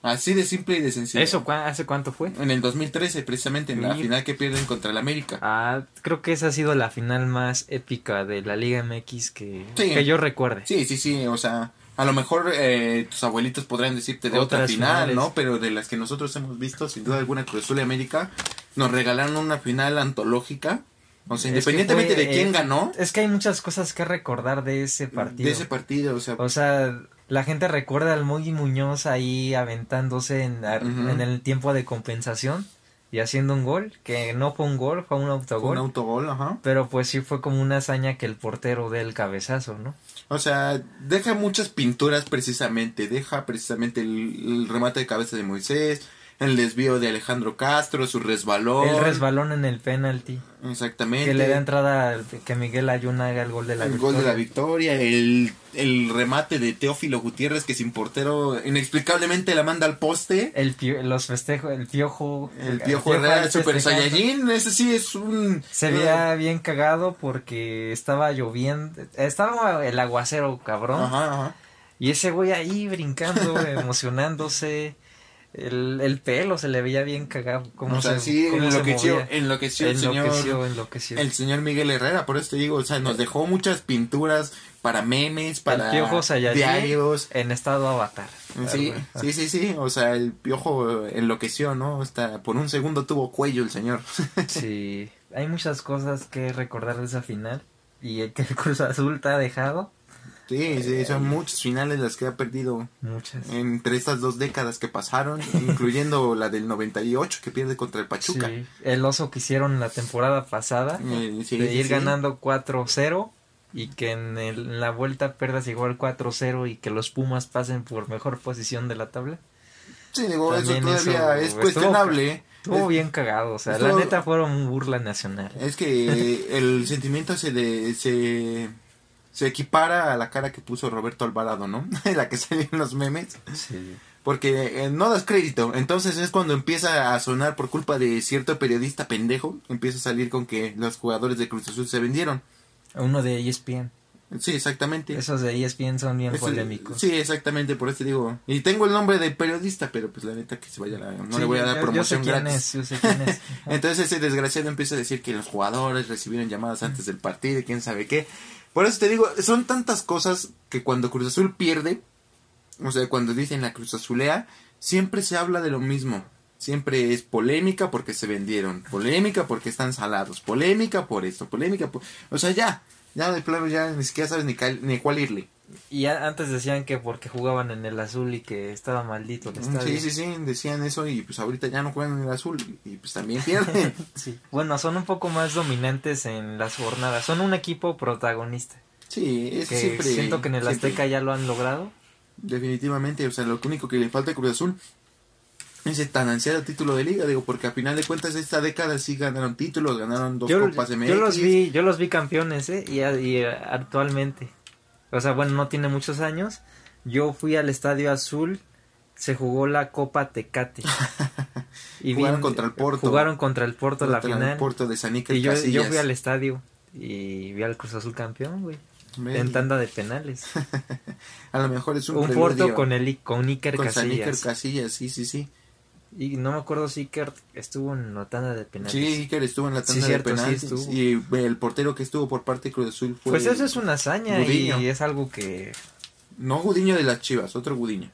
Así de simple y de sencillo. ¿Eso hace cuánto fue? En el 2013, precisamente, en la final que pierden contra el América. Ah, creo que esa ha sido la final más épica de la Liga MX que, que yo recuerde. Sí, sí, sí, o sea, a lo mejor eh, tus abuelitos podrán decirte de otra final, ¿no? Pero de las que nosotros hemos visto, sin duda alguna, Cruz Azul y América, nos regalaron una final antológica. O sea, independientemente de quién ganó. Es que hay muchas cosas que recordar de ese partido. De ese partido, o sea. O sea, la gente recuerda al Mogi Muñoz ahí aventándose en, en el tiempo de compensación y haciendo un gol, que no fue un gol, fue un autogol. un autogol, ajá. Pero pues sí fue como una hazaña que el portero dé el cabezazo, ¿no? O sea, deja muchas pinturas precisamente, deja precisamente el, remate de cabeza de Moisés, el desvío de Alejandro Castro, su resbalón. El resbalón en el penalti. Exactamente. Que le da entrada que Miguel Ayuna haga el gol de la victoria. El gol de la victoria, el, el remate de Teófilo Gutiérrez que sin portero inexplicablemente la manda al poste. El los festejos, el piojo. El piojo Herrera, el Super Saiyajin, ese sí es un... Se veía bien cagado porque estaba lloviendo, estaba el aguacero cabrón. Ajá, ajá. Y ese güey ahí brincando, (laughs) emocionándose el, el pelo se le veía bien cagado. Como o sea, se, sí, enloqueció, enloqueció, el señor, enloqueció. el señor Miguel Herrera, por eso te digo, o sea, nos dejó muchas pinturas para memes, para diarios. En estado avatar. Sí, sí, sí, sí, o sea, el piojo enloqueció, ¿no? Hasta por un segundo tuvo cuello el señor. (laughs) sí, hay muchas cosas que recordar de esa final y el que el Cruz Azul te ha dejado Sí, sí, son muchas finales las que ha perdido. Muchas. Entre estas dos décadas que pasaron, (laughs) incluyendo la del 98 que pierde contra el Pachuca. Sí, el oso que hicieron la temporada pasada, eh, de ir ganando 4-0 y que en, la vuelta perdas igual 4-0 y que los Pumas pasen por mejor posición de la tabla. Sí, digo, eso todavía es cuestionable. Estuvo, bien cagado, o sea, la neta fueron burla nacional. Es que (laughs) el sentimiento se, de, se se equipara a la cara que puso Roberto Alvarado, ¿no? (laughs) la que salió en los memes. Sí. Porque eh, no das crédito. Entonces es cuando empieza a sonar por culpa de cierto periodista pendejo. Empieza a salir con que los jugadores de Cruz Azul se vendieron. Uno de ESPN. Sí, exactamente. Esos de ESPN son bien Eso- polémicos. Sí, exactamente, por eso digo. Y tengo el nombre de periodista, pero pues la neta que se vaya la- no Sí, le voy a dar yo- promoción yo sé quién gratis. es, yo sé quién es. (laughs) Entonces ese desgraciado empieza a decir que los jugadores recibieron llamadas antes del partido y quién sabe qué. Por eso te digo, son tantas cosas que cuando Cruz Azul pierde, o sea, cuando dicen la Cruz Azulea, siempre se habla de lo mismo. Siempre es polémica porque se vendieron, polémica porque están salados, polémica por esto, polémica por... O sea, ya, ya de plano ya ni siquiera sabes ni, cal- ni cuál irle. Y a- antes decían que porque jugaban en el azul y que estaba maldito el estadio. Sí, sí, sí, decían eso y pues ahorita ya no juegan en el azul y pues también pierden. (laughs) Sí. Bueno, son un poco más dominantes en las jornadas. Son un equipo protagonista. Sí, es Que siempre... siento que en el siempre- Azteca ya lo han logrado. Definitivamente, o sea, lo único que le falta a Cruz Azul es el tan ansiado título de liga, digo, porque a final de cuentas esta década sí ganaron títulos, ganaron dos Yo, copas MX. yo los vi, yo los vi campeones, ¿eh? Y, actualmente. O sea, bueno, no tiene muchos años. Yo fui al Estadio Azul, se jugó la Copa Tecate. (laughs) y Jugaron vi- contra el Porto. Jugaron contra el Porto la Contra el final. Porto de San Iker y yo, fui al estadio y vi al Cruz Azul campeón, güey. En tanda de penales. (laughs) A lo mejor es un, Un Porto con el con Iker con San Iker. Casillas, sí, sí, sí. Y no me acuerdo si Iker estuvo en la tanda de penales. Sí, Iker estuvo en la Sí, tanda cierto, de sí penaltis estuvo. y el portero que estuvo por parte de Cruz Azul fue Pues eso es una hazaña Gudiño. y es algo que no Gudiño de las Chivas, otro Gudiño.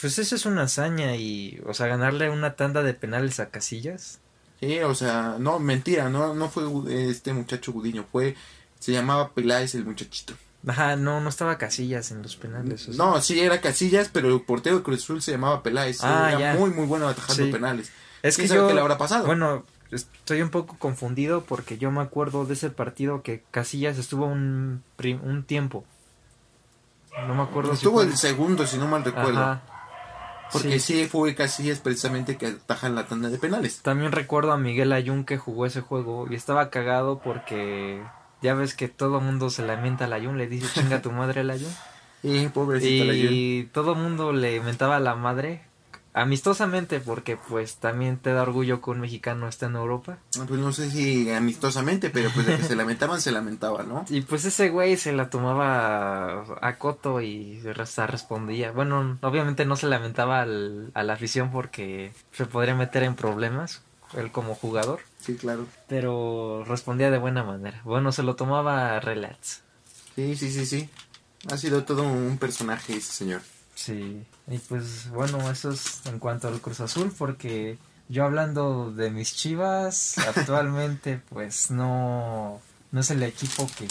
Pues eso es una hazaña y, o sea, ganarle una tanda de penales a Casillas. Sí, o sea, no, mentira, no, no fue este muchacho Gudiño, fue, se llamaba Peláez el muchachito. Ajá, no, no estaba Casillas en los penales. o sea. No, sí era Casillas, pero el portero de Cruz Azul se llamaba Peláez. Ah, era ya. muy, muy bueno atajando Sí. penales. es que ¿Quién sabe yo, qué le habrá pasado? bueno, estoy un poco confundido porque yo me acuerdo de ese partido que Casillas estuvo un, un tiempo. No me acuerdo Estuvo el segundo, si no mal recuerdo. Ajá. Porque Sí. sí. fue Casillas precisamente que atajan la tanda de penales. También recuerdo a Miguel Ayun que jugó ese juego y estaba cagado porque ya ves que todo mundo se lamenta al Ayun, le dice chinga tu madre al Ayun. (laughs) Y pobrecito la Jun. Y todo mundo le mentaba a la madre amistosamente porque pues también te da orgullo que un mexicano esté en Europa. Pues no sé si amistosamente, pero pues de que se lamentaban, se lamentaba, ¿no? (laughs) Y pues ese güey se la tomaba a coto y hasta respondía. Bueno, obviamente no se lamentaba al- a la afición porque se podría meter en problemas, él como jugador. Sí, claro. Pero respondía de buena manera. Bueno, se lo tomaba relax. Sí, sí, sí, sí. Ha sido todo un personaje ese señor. Sí. Y pues bueno, eso es en cuanto al Cruz Azul porque yo hablando de mis chivas, (laughs) actualmente pues no, no es el equipo que,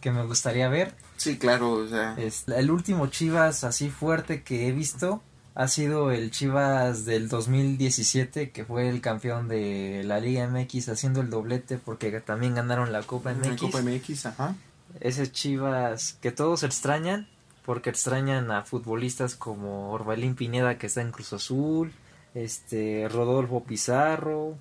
que me gustaría ver. Sí, claro, o sea. Es, el último Chivas así fuerte que he visto ha sido el Chivas del 2017 que fue el campeón de la Liga MX haciendo el doblete porque también ganaron la Copa en la MX. Copa MX, ajá. Ese Chivas que todos extrañan porque extrañan a futbolistas como Orbelín Pineda que está en Cruz Azul, este Rodolfo Pizarro,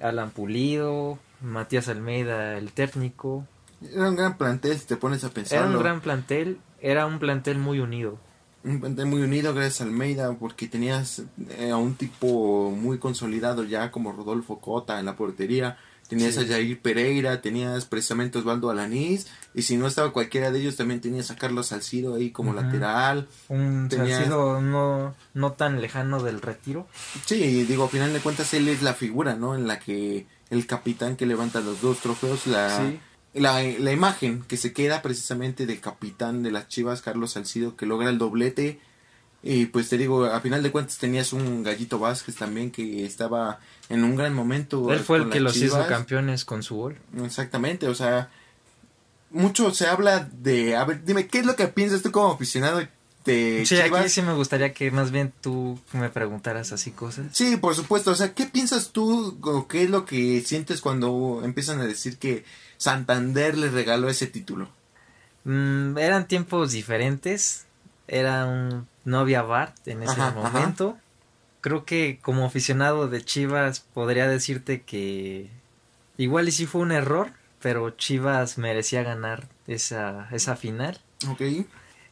Alan Pulido, Matías Almeida el técnico. Era un gran plantel, si te pones a pensarlo. Era un gran plantel, era un plantel muy unido. Un plantel muy unido gracias a Almeida, porque tenías eh, a un tipo muy consolidado ya como Rodolfo Cota en la portería. Tenías Sí. a Jair Pereira, tenías precisamente Osvaldo Alanís, y si no estaba cualquiera de ellos, también tenías a Carlos Salcido ahí como lateral. Un Tenía- Salcido no, no tan lejano del retiro. Sí, digo, a final de cuentas él es la figura, ¿no? En la que el capitán que levanta los dos trofeos, la, Sí. La, la imagen que se queda precisamente del capitán de las Chivas, Carlos Salcido, que logra el doblete. Y pues te digo, a final de cuentas tenías un Gallito Vázquez también que estaba en un gran momento. Él fue el que los hizo campeones con su gol. Exactamente, o sea, mucho se habla de... A ver, dime, ¿qué es lo que piensas tú como aficionado Sí, Chivas? aquí sí me gustaría que más bien tú me preguntaras así cosas. Sí, por supuesto. O sea, ¿qué piensas tú o qué es lo que sientes cuando empiezan a decir que Santander le regaló ese título? Mm, eran tiempos diferentes. Era un no había Bart en ese Ajá, ajá. momento. Creo que como aficionado de Chivas podría decirte que igual y sí fue un error, pero Chivas merecía ganar esa, esa final. Ok.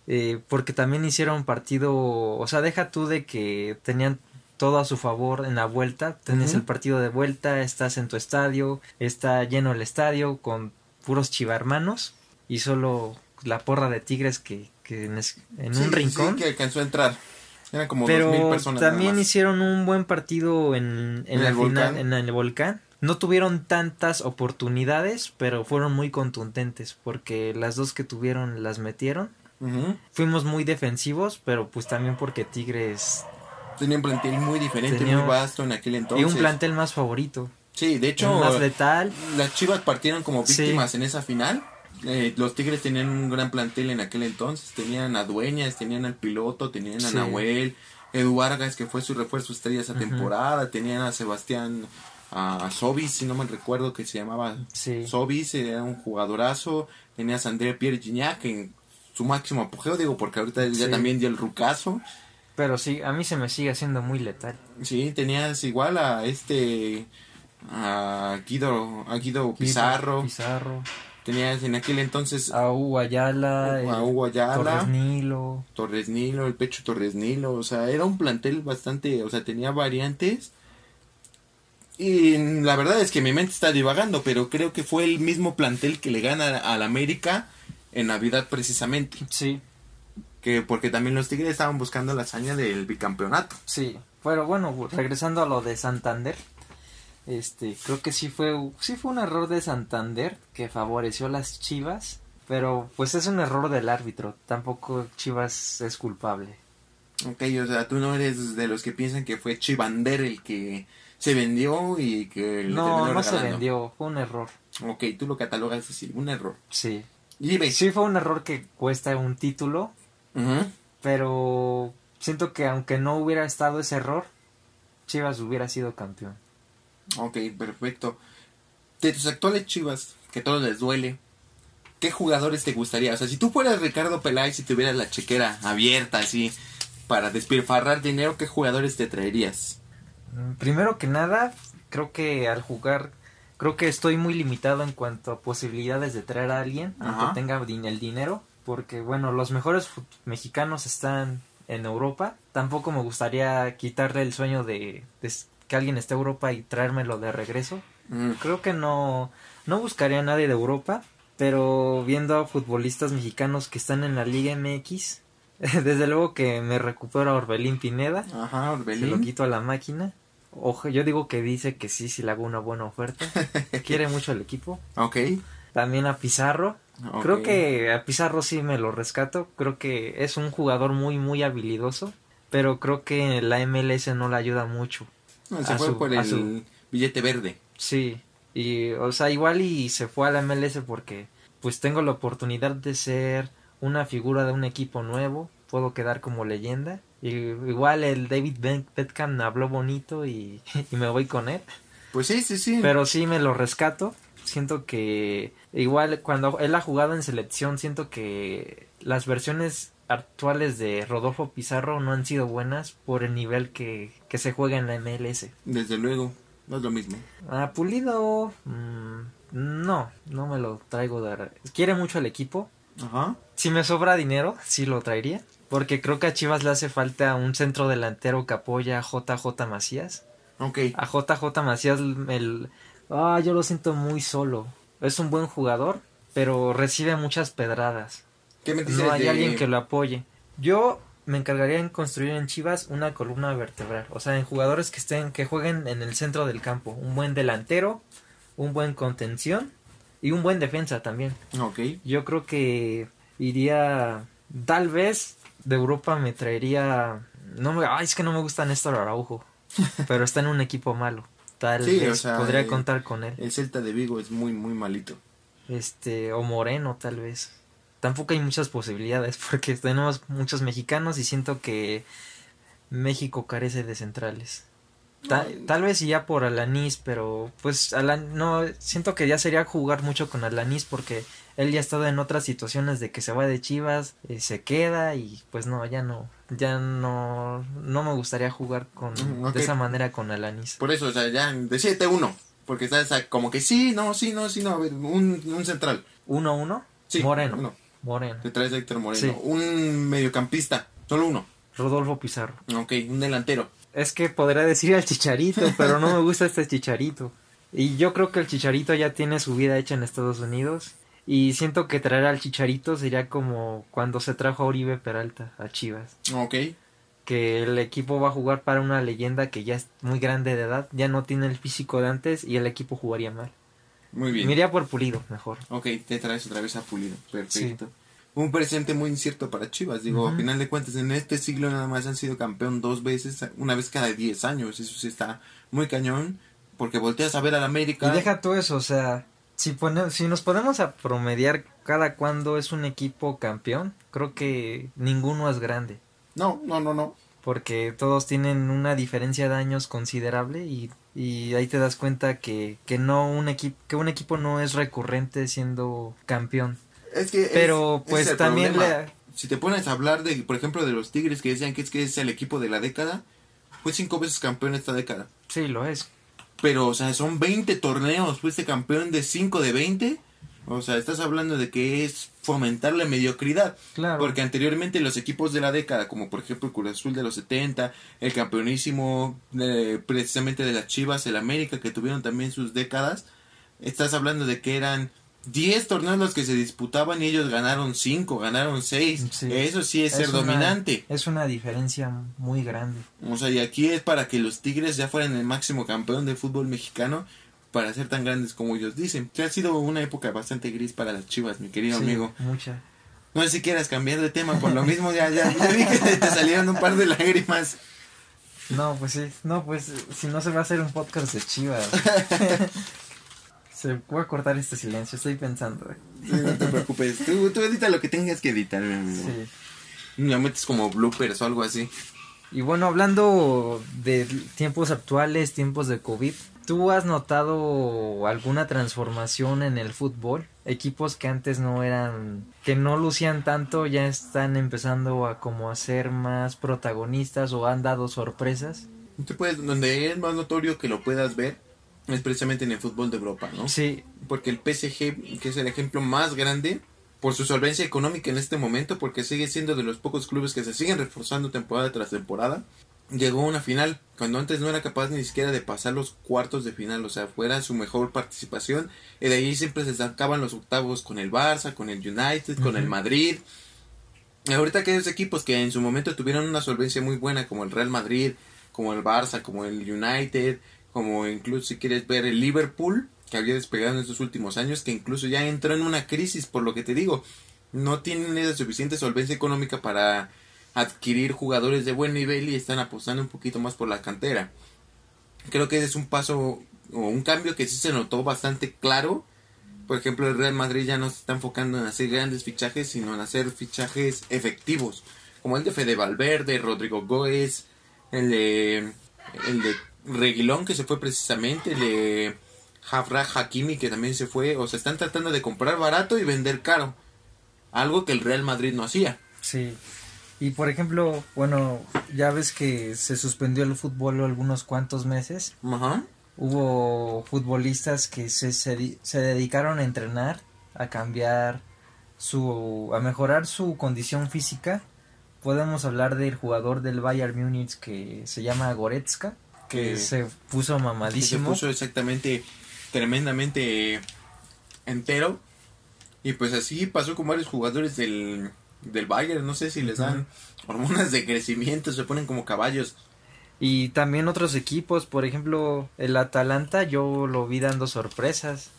Eh, porque también hicieron partido, o sea, deja tú de que tenían todo a su favor en la vuelta, tenés el partido de vuelta, estás en tu estadio, está lleno el estadio con puros chivarmanos y solo la porra de Tigres que, que en, es- en Sí, un rincón. Sí, que alcanzó a entrar. Eran como dos mil Pero personas. también hicieron un buen partido en, en ¿En la el final, Volcán? en el volcán. No tuvieron tantas oportunidades, pero fueron muy contundentes porque las dos que tuvieron las metieron. Fuimos muy defensivos, pero pues también porque Tigres Tenía un plantel muy diferente, Tenía- muy vasto en aquel entonces. y un plantel más favorito, Sí, de hecho, más letal. las Chivas partieron como Sí. víctimas en esa final. Eh, los Tigres tenían un gran plantel en aquel entonces. Tenían a Dueñas, tenían al piloto, tenían a. Nahuel, Edu Vargas, que fue su refuerzo estrella esa temporada. Tenían a Sebastián a Sobis, si no me recuerdo que se llamaba Sí. Sobis, era un jugadorazo. Tenías a André Pierre Gignac en su máximo apogeo, digo, porque ahorita ya Sí. también dio el rucazo. Pero sí, a mí se me sigue haciendo muy letal. Sí, tenías igual a este. a Guido, a Guido Pizarro. Pizarro. Tenías en aquel entonces a, A Hugo Ayala. el Hugo Ayala, Torres Torres, Nilo. Nilo, el Pecho Torres Nilo. O sea, era un plantel bastante. O sea, tenía variantes. Y la verdad es que mi mente está divagando, pero creo que fue el mismo plantel que le gana al América en Navidad precisamente. Sí, Que porque también los Tigres estaban buscando la hazaña del bicampeonato. sí. Pero bueno, regresando a lo de Santander. Este, creo que sí fue, sí fue un error de Santander que favoreció a las Chivas. Pero pues es un error del árbitro. Tampoco Chivas es culpable. Ok, o sea, tú no eres de los que piensan que fue Chivander el que se vendió y que No, no se vendió. Fue un error. Ok, tú lo catalogas así, un error. Sí. Sí fue un error que cuesta un título. Pero siento que aunque no hubiera estado ese error, Chivas hubiera sido campeón. Ok, perfecto. De tus actuales chivas, que todo les duele, ¿qué jugadores te gustaría? O sea, si tú fueras Ricardo Peláez y tuvieras la chequera abierta así para despilfarrar dinero, ¿qué jugadores te traerías? Mm, Primero que nada, creo que al jugar, creo que estoy muy limitado en cuanto a posibilidades de traer a alguien, Ajá. aunque tenga el dinero, porque bueno, los mejores mexicanos están en Europa. Tampoco me gustaría quitarle el sueño de, que alguien esté en Europa y traérmelo de regreso. Mm, Creo que no, no buscaría a nadie de Europa, pero viendo a futbolistas mexicanos que están en la Liga MX, (laughs) desde luego que me recupero a Orbelín Pineda. Ajá, Se lo Orbelín. quito a la máquina. Ojo, yo digo que dice que sí, si le hago una buena oferta. (laughs) Quiere mucho el equipo. Ok. También a Pizarro. Creo que a Pizarro sí me lo rescato. Creo que es un jugador muy, muy habilidoso. Pero creo que la MLS no le ayuda mucho. No, se a fue su- por el su- billete verde. Sí. Y, o sea, igual y se fue a la MLS porque pues tengo la oportunidad de ser una figura de un equipo nuevo. Puedo quedar como leyenda. Y, igual el David Beckham habló bonito y, (laughs) y me voy con él. Pues sí, sí, sí. Pero sí me lo rescato. Siento que igual cuando él ha jugado en selección, siento que las versiones actuales de Rodolfo Pizarro no han sido buenas por el nivel que, que se juega en la MLS. Desde luego, no es lo mismo. Ah, Pulido, mm, no, no me lo traigo de... re- Quiere mucho el equipo. Ajá. Si me sobra dinero, sí lo traería. Porque creo que a Chivas le hace falta un centro delantero que apoya a JJ Macías. Ok. A JJ Macías, el... Ah, yo lo siento muy solo. Es un buen jugador, pero recibe muchas pedradas. ¿Qué me dices No hay de- alguien que lo apoye. Yo me encargaría en construir en Chivas una columna vertebral. O sea, en jugadores que estén, que jueguen en el centro del campo. Un buen delantero, un buen contención y un buen defensa también. Ok. Yo creo que iría, tal vez de Europa me traería, no me, ay, es que no me gusta Néstor Araujo, (laughs) pero está en un equipo malo. Tal Sí, vez o sea, podría contar con él. El Celta de Vigo es muy, muy malito. Este, o Moreno, tal vez. Tampoco hay muchas posibilidades (laughs) porque tenemos muchos mexicanos y siento que México carece de centrales. Ta- tal vez ya por Alanis, pero pues Alan, no, siento que ya sería jugar mucho con Alanis porque él ya ha estado en otras situaciones de que se va de Chivas, eh, se queda y pues no, ya no, ya no, no me gustaría jugar con Mm, de esa manera con Alanis. Por eso, o sea, ya, decídete uno. Porque estás ah, como que sí, no, sí, no, sí, no. A ver, un, un central. Uno uno, Sí, Moreno, uno. Moreno, Te traes Héctor Moreno. Sí. Un mediocampista. Solo uno. Rodolfo Pizarro. Ok, un delantero. Es que podría decir al Chicharito, (laughs) pero no me gusta este Chicharito. Y yo creo que el Chicharito ya tiene su vida hecha en Estados Unidos. Y siento que traer al Chicharito sería como cuando se trajo a Oribe Peralta a Chivas. Ok. Que el equipo va a jugar para una leyenda que ya es muy grande de edad, ya no tiene el físico de antes y el equipo jugaría mal. Muy bien. Me iría por Pulido, mejor. Ok, te traes otra vez a Pulido. Perfecto. Un presente muy incierto para Chivas. Digo, a final de cuentas, en este siglo nada más han sido campeón dos veces, una vez cada 10 años. Eso sí está muy cañón. Porque volteas a ver al América. Y deja todo eso, o sea, si, pone- si nos ponemos a promediar cada cuando es un equipo campeón, creo que ninguno es grande. No, no, no, no. porque todos tienen una diferencia de años considerable y, y ahí te das cuenta que, que no un equipo que un equipo no es recurrente siendo campeón Es que. pero pues es también le Si te pones a hablar de, por ejemplo, de los Tigres que decían que es que es el equipo de la década, fue cinco veces campeón esta década. sí lo es Pero, o sea, son 20 torneos, fuiste campeón de 5 de 20. O sea, estás hablando de que es fomentar la mediocridad. claro Porque anteriormente los equipos de la década, como por ejemplo el Cruz Azul de los 70, el campeonísimo de- precisamente de las Chivas, el América, que tuvieron también sus décadas, estás hablando de que eran 10 torneos los que se disputaban y ellos ganaron 5, ganaron 6. Sí. Eso sí es, ser una- dominante. es una diferencia muy grande O sea, y aquí es para que los Tigres ya fueran el máximo campeón del fútbol mexicano para ser tan grandes como ellos dicen. Que ha sido una época bastante gris para las Chivas, mi querido Sí, amigo. mucha No sé si quieras cambiar de tema, por lo mismo ya, ya, ya vi que te, te salieron un par de lágrimas. no pues sí no pues si no se va a hacer un podcast de Chivas (laughs) se voy a cortar este silencio estoy pensando. Sí, no te preocupes, tú, tú edita lo que tengas que editar, mi amigo. sí Lo metes como bloopers o algo así. Y bueno, hablando de tiempos actuales, tiempos de COVID, ¿tú has notado alguna transformación en el fútbol? Equipos que antes no eran, que no lucían tanto, ya están empezando a como a ser más protagonistas o han dado sorpresas. Tú puedes, donde es más notorio que lo puedas ver es precisamente en el fútbol de Europa, ¿no? Sí, Porque el PSG, que es el ejemplo más grande por su solvencia económica en este momento, porque sigue siendo de los pocos clubes que se siguen reforzando temporada tras temporada, llegó a una final cuando antes no era capaz ni siquiera de pasar los cuartos de final, o sea, fuera su mejor participación, y de ahí siempre se sacaban los octavos con el Barça, con el United, con el. Madrid. Y ahorita aquellos equipos que en su momento tuvieron una solvencia muy buena, como el Real Madrid, como el Barça, como el United, como incluso si quieres ver el Liverpool, que había despegado en estos últimos años, que incluso ya entró en una crisis, por lo que te digo, no tienen esa suficiente solvencia económica para adquirir jugadores de buen nivel y están apostando un poquito más por la cantera. Creo que ese es un paso o un cambio que sí se notó bastante claro. Por ejemplo, el Real Madrid ya no se está enfocando en hacer grandes fichajes, sino en hacer fichajes efectivos, como el de Fede Valverde, Rodrigo Góez, el de el de Reguilón que se fue precisamente, de Jafra Hakimi que también se fue, o sea, están tratando de comprar barato y vender caro, algo que el Real Madrid no hacía. sí. Y por ejemplo, bueno, ya ves que se suspendió el fútbol algunos cuantos meses. Ajá. Hubo futbolistas que se, se dedicaron a entrenar, a cambiar su, a mejorar su condición física. Podemos hablar del jugador del Bayern Múnich que se llama Goretzka, que se puso que se mamadísimo. puso exactamente tremendamente entero y pues así pasó con varios jugadores del, del Bayern no sé si les dan hormonas de crecimiento se ponen como caballos Y también otros equipos, por ejemplo, el Atalanta, yo lo vi dando sorpresas.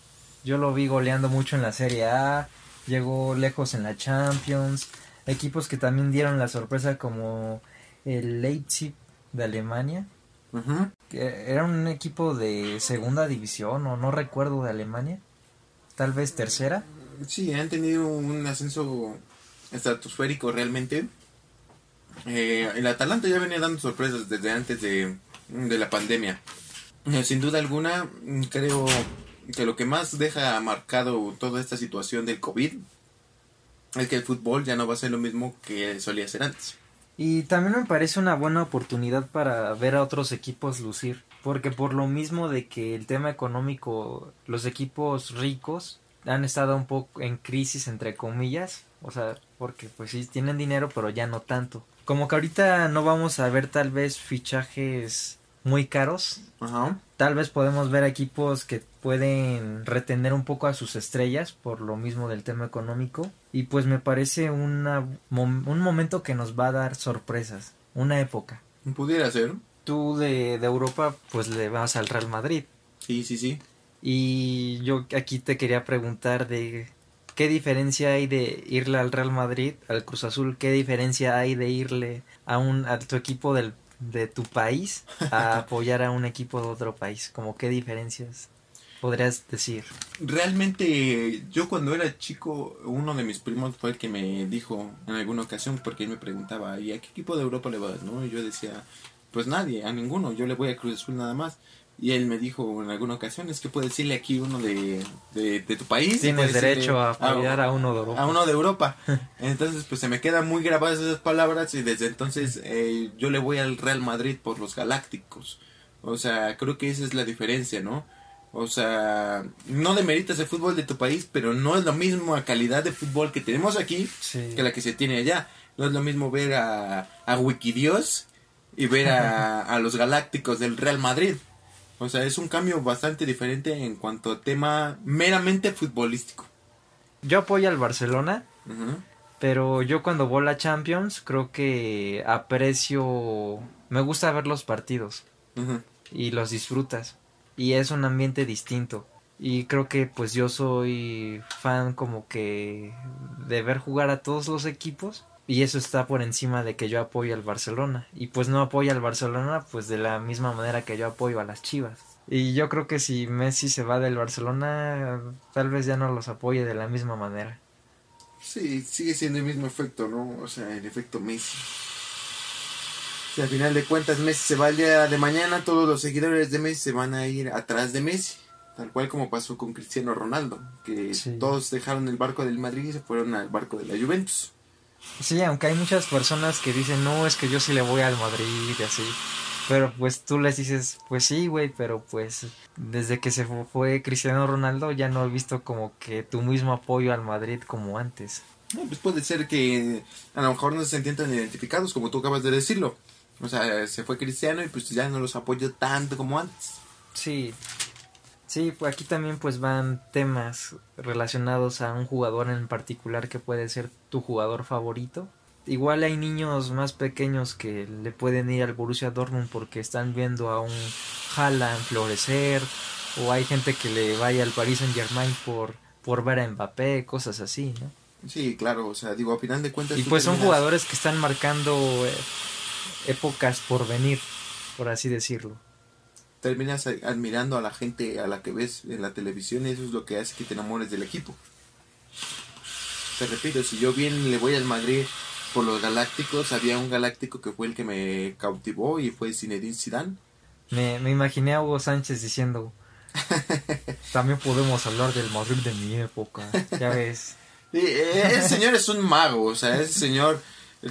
Yo lo vi goleando mucho en la Serie A, llegó lejos en la Champions. Equipos que también dieron la sorpresa como el Leipzig de Alemania, Era un equipo de segunda división o no recuerdo de Alemania, tal vez tercera. sí han tenido un ascenso estratosférico realmente Eh, el Atalanta ya venía dando sorpresas desde antes de, de la pandemia Eh, sin duda alguna creo que lo que más deja marcado toda esta situación del COVID es que el fútbol ya no va a ser lo mismo que solía ser antes. Y también me parece una buena oportunidad para ver a otros equipos lucir, porque por lo mismo de que el tema económico, los equipos ricos han estado un poco en crisis entre comillas, o sea, porque pues sí tienen dinero pero ya no tanto. Como que ahorita no vamos a ver tal vez fichajes muy caros. Ajá. Tal vez podemos ver equipos que pueden retener un poco a sus estrellas por lo mismo del tema económico. Y pues me parece una, un momento que nos va a dar sorpresas. Una época. Pudiera ser. Tú de, de Europa pues le vas al Real Madrid. Sí, sí, sí. Y yo aquí te quería preguntar de qué diferencia hay de irle al Real Madrid, al Cruz Azul, qué diferencia hay de irle a un a tu equipo del, de tu país a (laughs) apoyar a un equipo de otro país, como qué diferencias podrías decir. Realmente yo cuando era chico, uno de mis primos fue el que me dijo en alguna ocasión porque él me preguntaba, ¿y a qué equipo de Europa le vas? ¿no? Y yo decía, pues nadie, a ninguno, yo le voy a Cruz Azul nada más. Y él me dijo en alguna ocasión, es que puedes decirle aquí uno de, de, tu país. Tienes derecho a apoyar a, uno de Europa. A uno de Europa. (laughs) entonces, pues se me quedan muy grabadas esas palabras y desde entonces eh, yo le voy al Real Madrid por los Galácticos. O sea, creo que esa es la diferencia, ¿no? O sea, no demeritas el fútbol de tu país, pero no es lo mismo a calidad de fútbol que tenemos aquí que la que se tiene allá. No es lo mismo ver a, a Wikidios y ver a, (laughs) a los Galácticos del Real Madrid. O sea, es un cambio bastante diferente en cuanto a tema meramente futbolístico. Yo apoyo al Barcelona, pero yo cuando voy a la Champions creo que aprecio, me gusta ver los partidos y los disfrutas y es un ambiente distinto. Y creo que pues yo soy fan como que de ver jugar a todos los equipos y eso está por encima de que yo apoyo al Barcelona. Y pues no apoyo al Barcelona pues de la misma manera que yo apoyo a las Chivas. Y yo creo que si Messi se va del Barcelona tal vez ya no los apoye de la misma manera. Sí sigue siendo el mismo efecto no o sea el efecto Messi si al final de cuentas Messi se va el día de mañana todos los seguidores de Messi se van a ir atrás de Messi tal cual como pasó con Cristiano Ronaldo que todos dejaron el barco del Madrid y se fueron al barco de la Juventus Sí, aunque hay muchas personas que dicen, no, es que yo sí le voy al Madrid y así. Pero pues tú les dices, pues sí, güey, pero pues desde que se fue Cristiano Ronaldo ya no he visto como que tu mismo apoyo al Madrid como antes. pues puede ser que a lo mejor no se sientan identificados como tú acabas de decirlo. O sea, se fue Cristiano y pues ya no los apoyo tanto como antes. Sí, Sí, pues aquí también pues van temas relacionados a un jugador en particular que puede ser tu jugador favorito. Igual hay niños más pequeños que le pueden ir al Borussia Dortmund porque están viendo a un Haaland florecer o hay gente que le vaya al Paris Saint Germain por, por ver a Mbappé, cosas así, ¿no? Sí, claro, o sea, digo, a final de cuentas... Y pues son jugadores que están marcando eh, épocas por venir, por así decirlo terminas admirando a la gente a la que ves en la televisión y eso es lo que hace que te enamores del equipo. Te repito, si yo bien le voy al Madrid por los galácticos, había un galáctico que fue el que me cautivó y fue Zinedine Zidane. Me, me imaginé a Hugo Sánchez diciendo, (laughs) también podemos hablar del Madrid de mi época, ya ves. E, ese señor es un mago, o sea, ese señor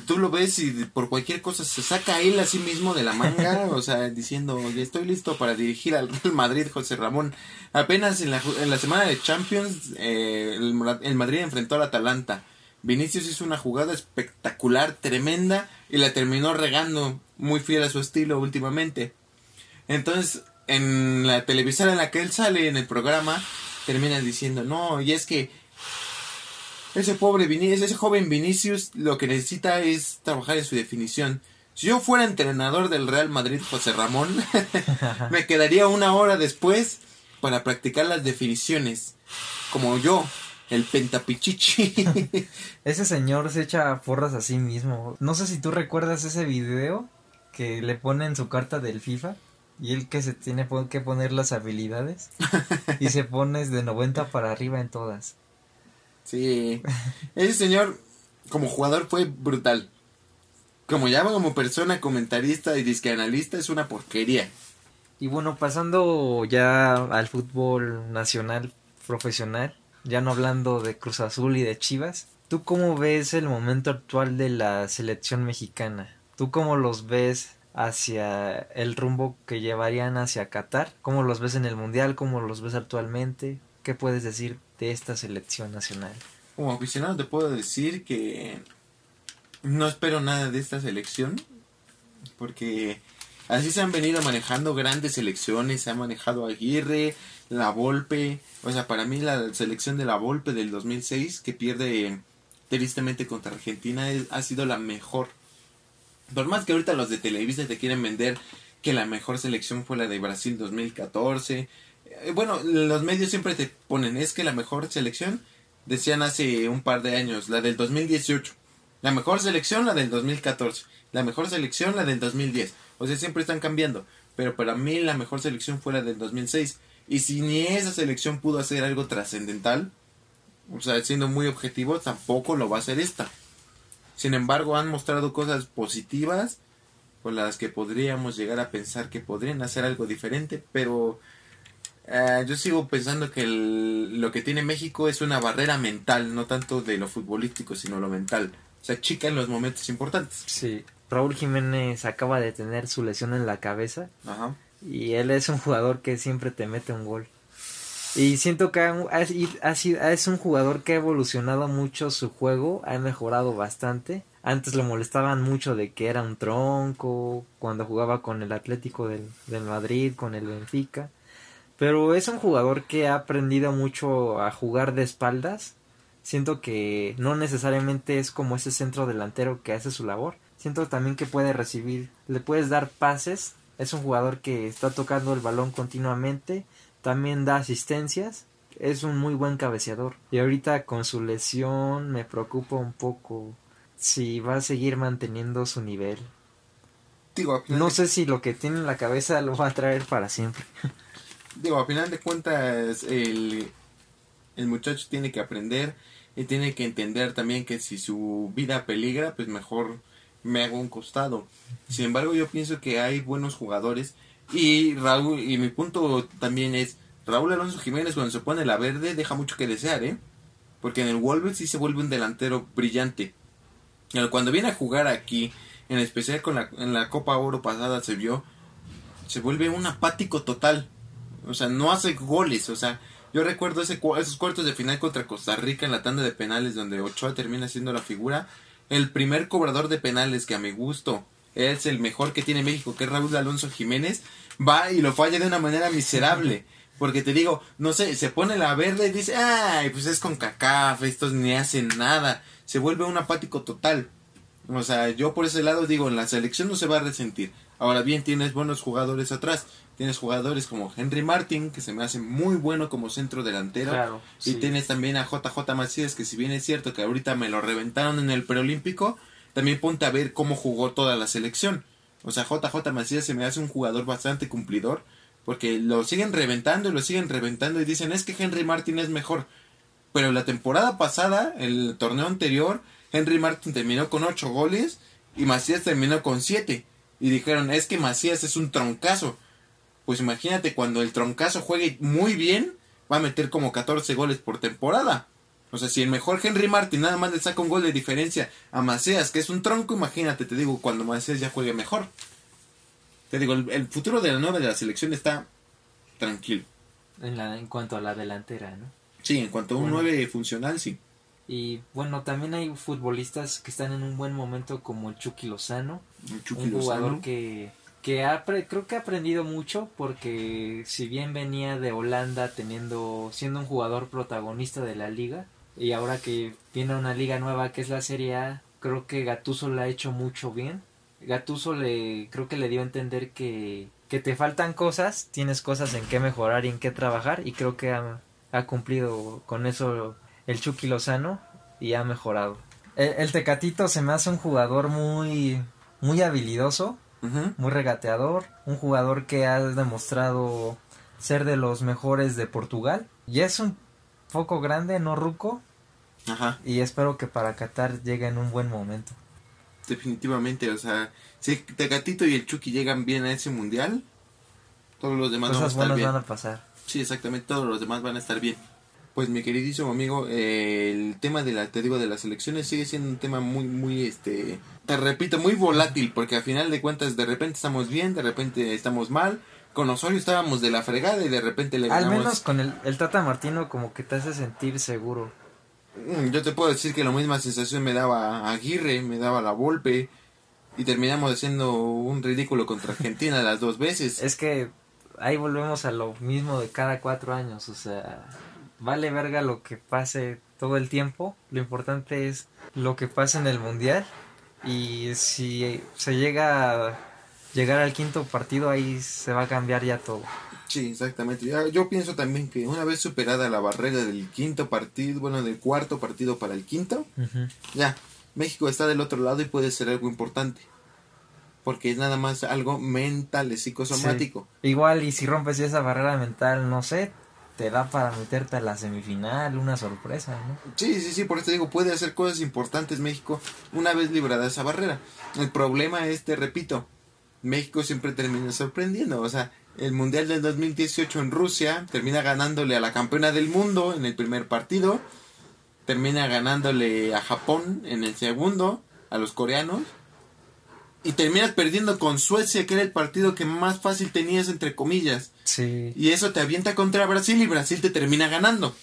tú lo ves y por cualquier cosa se saca él a sí mismo de la manga, (laughs) o sea, diciendo, estoy listo para dirigir al Real Madrid, José Ramón. Apenas en la, en la semana de Champions, eh, el, Madrid enfrentó al Atalanta. Vinicius hizo una jugada espectacular, tremenda, y la terminó regando, muy fiel a su estilo últimamente. Entonces, en la televisora en la que él sale, en el programa, termina diciendo, no, y es que ese pobre Vinicius, ese joven Vinicius lo que necesita es trabajar en su definición. Si yo fuera entrenador del Real Madrid, José Ramón, (laughs) me quedaría una hora después para practicar las definiciones. Como yo, el pentapichichi. (laughs) ese señor se echa porras a sí mismo. No sé si tú recuerdas ese video que le pone en su carta del FIFA. Y él que se tiene que poner las habilidades. (laughs) y se pone de 90 para arriba en todas. Sí. Ese señor, como jugador, fue brutal. Como llama como persona, comentarista y discanalista, es una porquería. Y bueno, pasando ya al fútbol nacional profesional, ya no hablando de Cruz Azul y de Chivas, ¿tú cómo ves el momento actual de la selección mexicana? ¿Tú cómo los ves hacia el rumbo que llevarían hacia Qatar? ¿Cómo los ves en el Mundial? ¿Cómo los ves actualmente? ¿Qué puedes decir de esta selección nacional? Como aficionado te puedo decir que no espero nada de esta selección porque Así se han venido manejando grandes selecciones, se ha manejado Aguirre, La Volpe, o sea, para mí la selección de La Volpe del 2006 que pierde tristemente contra Argentina ha sido la mejor. Por más que ahorita los de Televisa te quieren vender que la mejor selección fue la de Brasil 2014. Eh, bueno, los medios siempre te ponen, es que la mejor selección, decían hace un par de años, la del 2018. La mejor selección, la del 2014. La mejor selección, la del 2010. O sea, siempre están cambiando. Pero para mí la mejor selección fue la del 2006. Y si ni esa selección pudo hacer algo trascendental, o sea, siendo muy objetivo, tampoco lo va a hacer esta. Sin embargo, han mostrado cosas positivas con las que podríamos llegar a pensar que podrían hacer algo diferente, pero eh, yo sigo pensando que lo que tiene México es una barrera mental, no tanto de lo futbolístico, sino lo mental se chica en los momentos importantes. Sí. Raúl Jiménez acaba de tener su lesión en la cabeza. Ajá. Y él es un jugador que siempre te mete un gol. Y siento que es un jugador que ha evolucionado mucho su juego, ha mejorado bastante. Antes le molestaban mucho de que era un tronco, cuando jugaba con el Atlético del, del Madrid, con el Benfica. Pero es un jugador que ha aprendido mucho a jugar de espaldas siento que no necesariamente es como ese centro delantero que hace su labor. Siento también que puede recibir, le puedes dar pases. Es un jugador que está tocando el balón continuamente. También da asistencias. Es un muy buen cabeceador. Y ahorita con su lesión me preocupa un poco si va a seguir manteniendo su nivel. Digo, no sé si lo que tiene en la cabeza lo va a traer para siempre. (laughs) Digo, a final de cuentas, el, el muchacho tiene que aprender y tiene que entender también que si su vida peligra, pues mejor me hago un costado. Sin embargo, yo pienso que hay buenos jugadores y Raúl, y mi punto también es, Raúl Alonso Jiménez cuando se pone la verde deja mucho que desear, ¿eh? Porque en el Wolves sí se vuelve un delantero brillante. Cuando viene a jugar aquí, en especial con la, en la Copa Oro pasada se vio, se vuelve un apático total. O sea, no hace goles, o sea, yo recuerdo ese, esos cuartos de final contra Costa Rica en la tanda de penales donde Ochoa termina siendo la figura. El primer cobrador de penales que a mi gusto es el mejor que tiene México, que es Raúl Alonso Jiménez, va y lo falla de una manera miserable. (laughs) Porque te digo, no sé, se pone la verde y dice, ay, pues es con cacaf, estos ni hacen nada. Se vuelve un apático total. O sea, yo por ese lado digo, en la selección no se va a resentir. Ahora bien, tienes buenos jugadores atrás. Tienes jugadores como Henry Martin, que se me hace muy bueno como centro delantero. y tienes también a JJ Macías, que si bien es cierto que ahorita me lo reventaron en el preolímpico, también ponte a ver cómo jugó toda la selección. O sea, JJ Macías se me hace un jugador bastante cumplidor, porque lo siguen reventando y lo siguen reventando y dicen es que Henry Martin es mejor. Pero la temporada pasada, el torneo anterior, Henry Martin terminó con 8 goles y Macías terminó con 7. Y dijeron, es que Macías es un troncazo pues imagínate cuando el troncazo juegue muy bien, va a meter como 14 goles por temporada. O sea, si el mejor Henry Martin nada más le saca un gol de diferencia a Macías, que es un tronco, imagínate, te digo, cuando Macías ya juegue mejor. Te digo, el, futuro de la nueva de la selección está tranquilo. En, la, en cuanto a la delantera, ¿no? Sí, en cuanto a un 9 funcional, sí. Y bueno, también hay futbolistas que están en un buen momento como el Chucky Lozano. un jugador que que creo que ha aprendido mucho porque si bien venía de Holanda teniendo siendo un jugador protagonista de la liga y ahora que viene una liga nueva que es la Serie A, creo que Gatuso le ha hecho mucho bien. Gatuso le creo que le dio a entender que que te faltan cosas, tienes cosas en qué mejorar y en qué trabajar y creo que ha, ha cumplido con eso el Chucky Lozano y ha mejorado. El, el Tecatito se me hace un jugador muy muy habilidoso muy regateador, un jugador que ha demostrado ser de los mejores de Portugal. Y es un poco grande, no ruco. Ajá. Y espero que para Qatar llegue en un buen momento. Definitivamente, o sea, si Tecatito y el Chucky llegan bien a ese mundial, todos los demás van a estar bien. van a pasar. Sí, exactamente, todos los demás van a estar bien. Pues mi queridísimo amigo, el tema de la, te digo, de las elecciones sigue siendo un tema muy, muy, este, te repito, muy volátil, porque al final de cuentas de repente estamos bien, de repente estamos mal. Con Osorio estábamos de la fregada y de repente le ganamos. Al menos con el, el Tata Martino como que te hace sentir seguro. Mm, yo te puedo decir que la misma sensación me daba Aguirre, me daba la Volpe. y terminamos haciendo un ridículo contra Argentina las dos veces. (laughs) Es que ahí volvemos a lo mismo de cada cuatro años, o sea, vale verga lo que pase todo el tiempo, lo importante es lo que pasa en el mundial y si se llega a llegar al quinto partido ahí se va a cambiar ya todo. Sí, exactamente. Yo pienso también que una vez superada la barrera del quinto partido, bueno, del cuarto partido para el quinto, ya, México está del otro lado y puede ser algo importante. Porque es nada más algo mental, es psicosomático. Igual, y si rompes esa barrera mental, no sé, te da para meterte a la semifinal, una sorpresa, ¿no? Sí, sí, sí, por eso digo, puede hacer cosas importantes México una vez librada esa barrera. El problema es, te repito, México siempre termina sorprendiendo, o sea, el Mundial del 2018 en Rusia termina ganándole a la campeona del mundo en el primer partido, termina ganándole a Japón en el segundo, a los coreanos, y terminas perdiendo con Suecia, que era el partido que más fácil tenías, entre comillas. Sí. Y eso te avienta contra Brasil y Brasil te termina ganando.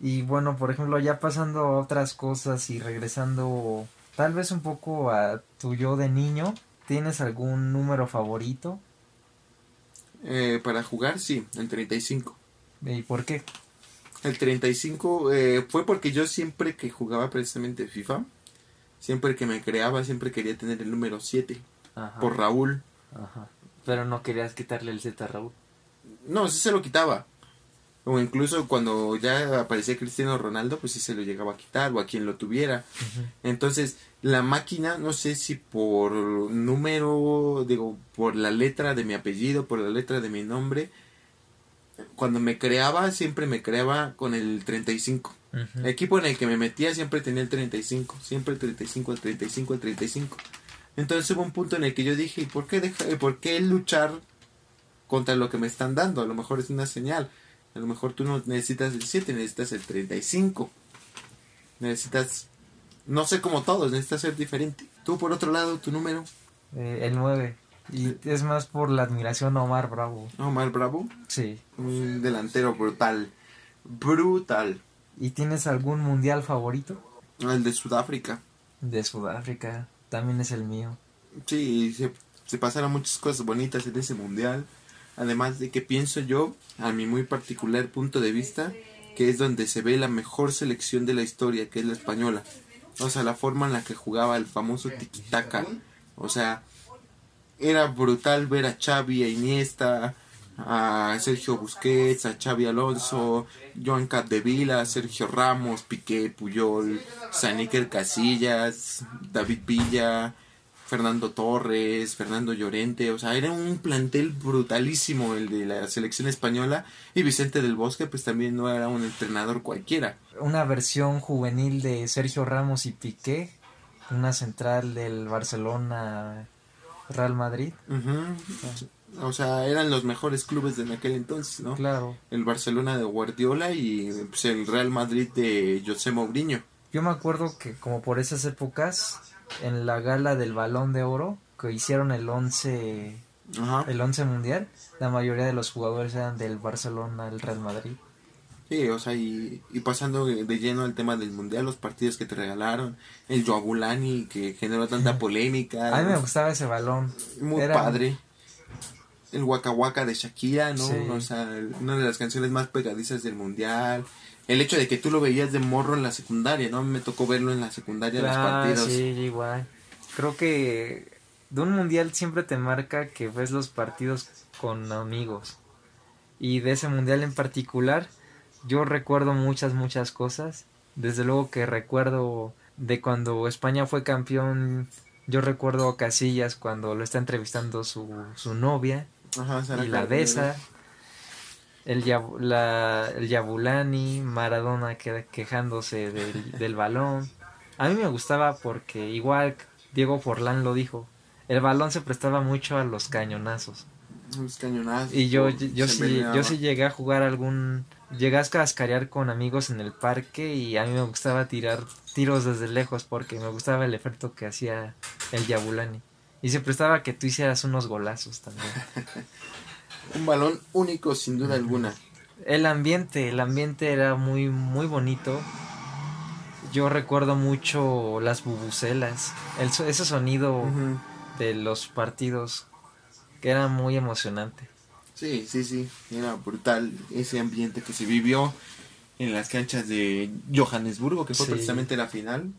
Y bueno, por ejemplo, ya pasando a otras cosas y regresando tal vez un poco a tu yo de niño, ¿tienes algún número favorito? Eh, para jugar, sí, el 35. ¿Y por qué? El 35 eh, fue porque yo siempre que jugaba precisamente FIFA, siempre que me creaba, siempre quería tener el número 7. Por Raúl. Ajá. Pero no querías quitarle el Z a Raúl. No, sí se lo quitaba. O incluso cuando ya aparecía Cristiano Ronaldo, pues sí se lo llegaba a quitar o a quien lo tuviera. Entonces, la máquina, no sé si por número, digo, por la letra de mi apellido, por la letra de mi nombre, cuando me creaba, siempre me creaba con el 35. El equipo en el que me metía siempre tenía el 35, siempre el 35, el 35, el 35. Entonces hubo un punto en el que yo dije, ¿por qué, deja, ¿por qué luchar contra lo que me están dando? A lo mejor es una señal. A lo mejor tú no necesitas el 7, necesitas el 35. Necesitas, no sé como todos, necesitas ser diferente. Tú por otro lado, tu número. Eh, el 9. Y es más por la admiración a Omar Bravo. Omar Bravo. Sí. Un delantero brutal. Brutal. ¿Y tienes algún mundial favorito? El de Sudáfrica. De Sudáfrica, también es el mío. Sí, se, se pasaron muchas cosas bonitas en ese mundial. Además de que pienso yo, a mi muy particular punto de vista, que es donde se ve la mejor selección de la historia, que es la española. O sea, la forma en la que jugaba el famoso tiki-taka. O sea, era brutal ver a Xavi, a Iniesta, a Sergio Busquets, a Xavi Alonso, Joan Capdevila, Sergio Ramos, Piqué, Puyol, Saniker Casillas, David Villa, Fernando Torres, Fernando Llorente, o sea, era un plantel brutalísimo el de la selección española y Vicente del Bosque pues también no era un entrenador cualquiera. Una versión juvenil de Sergio Ramos y Piqué, una central del Barcelona Real Madrid. O sea, eran los mejores clubes de aquel entonces, ¿no? Claro. El Barcelona de Guardiola y pues, el Real Madrid de José Mourinho. Yo me acuerdo que como por esas épocas, en la gala del Balón de Oro, que hicieron el 11, el 11 mundial, la mayoría de los jugadores eran del Barcelona, el Real Madrid. Sí, o sea, y, pasando de lleno al tema del mundial, los partidos que te regalaron, el Joabulani que generó tanta (laughs) polémica. A mí me gustaba ese balón. Muy padre. El Waka Waka de Shakira, ¿no? O sea, una de las canciones más pegadizas del mundial. El hecho de que tú lo veías de morro en la secundaria, ¿no? Me tocó verlo en la secundaria los partidos. Sí, igual. Creo que de un mundial siempre te marca que ves los partidos con amigos. Y de ese mundial en particular, yo recuerdo muchas, muchas cosas. Desde luego que recuerdo de cuando España fue campeón, yo recuerdo a Casillas cuando lo está entrevistando su, su novia y la besa. El, la, el Yabulani, Maradona quejándose del, (laughs) del balón. A mí me gustaba porque igual Diego Forlán lo dijo, el balón se prestaba mucho a los cañonazos. Los cañonazos. Y yo, yo, sí, yo sí llegué a jugar algún... Llegué a cascarear con amigos en el parque y a mí me gustaba tirar tiros desde lejos porque me gustaba el efecto que hacía el Yabulani. Y se prestaba que tú hicieras unos golazos también. (laughs) Un balón único sin duda alguna. El ambiente, el ambiente era muy muy bonito. Yo recuerdo mucho las bubucelas, el, ese sonido de los partidos, que era muy emocionante. Sí, sí, sí, era brutal ese ambiente que se vivió en las canchas de Johannesburgo, que fue Sí. precisamente la final.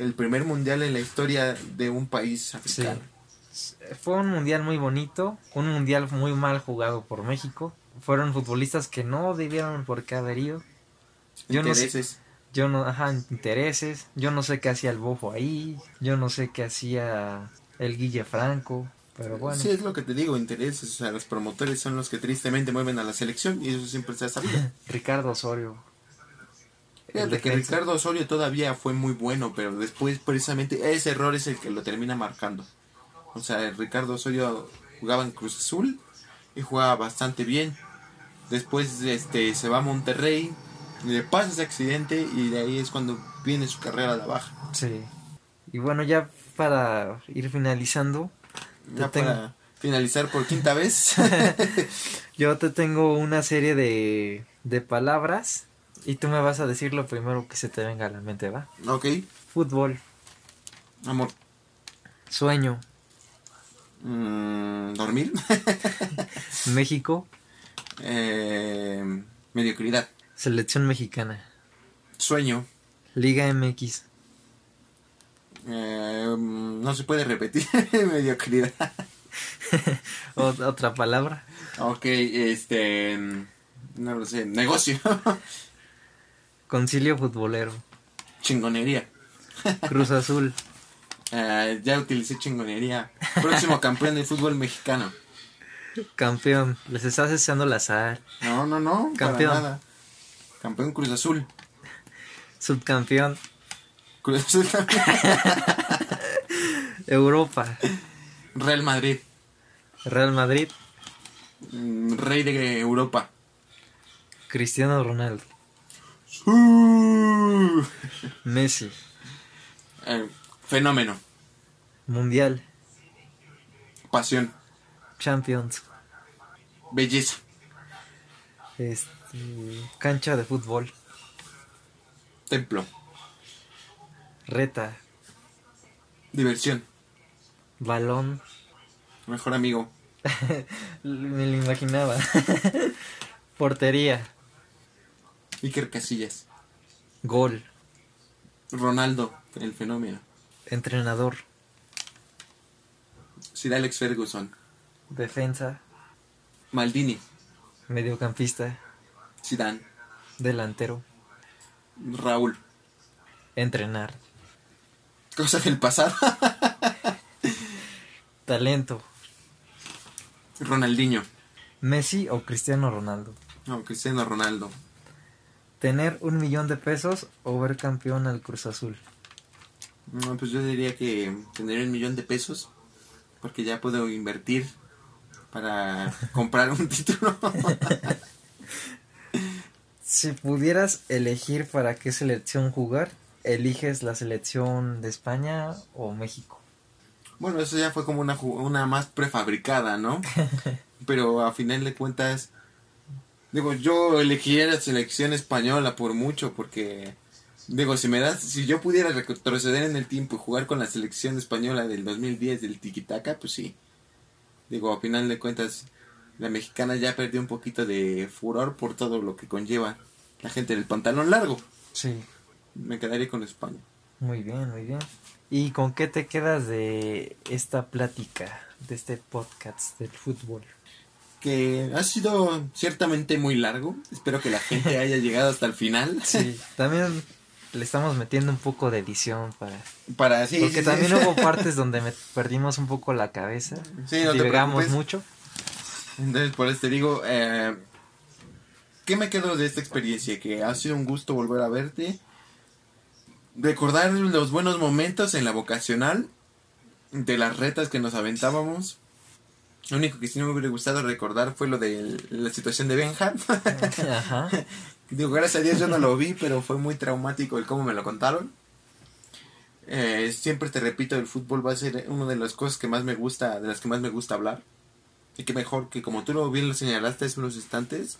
El primer mundial en la historia de un país Sí. africano. Fue un mundial muy bonito, un mundial muy mal jugado por México. Fueron futbolistas que no debieron por qué haber ido. Yo no sé- Intereses. Yo no, ajá, intereses. Yo no sé qué hacía el Bofo ahí. Yo no sé qué hacía el Guille Franco. Pero bueno, Sí, es lo que te digo, intereses. O sea, los promotores son los que tristemente mueven a la selección y eso siempre se ha sabido. (laughs) Ricardo Osorio. El Fíjate que. Ricardo Osorio todavía fue muy bueno, pero después precisamente ese error es el que lo termina marcando. O sea, Ricardo Osorio jugaba en Cruz Azul y jugaba bastante bien. Después este se va a Monterrey, le pasa ese accidente y de ahí es cuando viene su carrera a la baja. Sí. Y bueno, ya para ir finalizando, Ya Te tengo- para finalizar por quinta vez. (laughs) yo te tengo una serie de, de palabras y tú me vas a decir lo primero que se te venga a la mente, ¿va? ok, Fútbol, amor. sueño, Mm, dormir. (laughs) México, Eh, mediocridad. selección mexicana, Sueño. Liga MX, Eh, no se puede repetir. (laughs) mediocridad. (laughs) Ot- otra palabra, Ok, este. No lo sé. Negocio. Concilio futbolero, Chingonería. Cruz Azul, Eh, (laughs) ya utilicé chingonería. Próximo campeón de fútbol mexicano. campeón, les estás echando la sal, No, no, no. Campeón. Para nada. Campeón Cruz Azul. subcampeón, Cruz Azul. (laughs) Europa, Real Madrid. Real Madrid, Mm, Rey de Europa. Cristiano Ronaldo, Uh, Messi, eh, fenómeno. Mundial, Pasión. Champions, Belleza. este, cancha de fútbol, Templo. reta, Diversión. balón, Mejor amigo. (laughs) me lo imaginaba, (laughs) portería, Iker Casillas. gol, Ronaldo. El fenómeno. entrenador, Sir Alex Ferguson. defensa, Maldini. mediocampista, Zidane. delantero, Raúl. entrenar, Cosa del pasado. (laughs) talento, Ronaldinho. Messi o Cristiano Ronaldo, No, Cristiano Ronaldo. Tener un millón de pesos o ver campeón al Cruz Azul. No, pues yo diría que tener un millón de pesos. Porque ya puedo invertir para (laughs) comprar un título. (laughs) Si pudieras elegir para qué selección jugar, ¿eliges la selección de España o México? bueno, eso ya fue como una, una más prefabricada, ¿no? (laughs) Pero a final de cuentas, digo, yo elegiría la selección española por mucho, porque, digo, si me das, si yo pudiera retroceder en el tiempo y jugar con la selección española del 2010 del Tiquitaca, pues sí. Digo, a final de cuentas, la mexicana ya perdió un poquito de furor por todo lo que conlleva la gente del pantalón largo. Sí, Me quedaría con España. muy bien, muy bien. ¿Y con qué te quedas de esta plática, de este podcast del fútbol? Que ha sido ciertamente muy largo. Espero que la gente (laughs) haya llegado hasta el final. Sí, también le estamos metiendo un poco de edición para... Para sí. Porque sí, también sí. hubo (laughs) partes donde me perdimos un poco la cabeza. Sí, no te Divagamos preocupes. mucho. Entonces, por eso te digo, eh, ¿qué me quedo de esta experiencia? Que ha sido un gusto volver a verte. Recordar los buenos momentos en la vocacional. De las retas que nos aventábamos. Lo único que sí no me hubiera gustado recordar fue lo de la situación de Benja. (laughs) Ajá. Digo, gracias a Dios yo no lo vi, pero fue muy traumático el cómo me lo contaron. Eh, siempre te repito, el fútbol va a ser una de las cosas que más me gusta, de las que más me gusta hablar. Y que mejor que como tú lo bien lo señalaste hace unos instantes,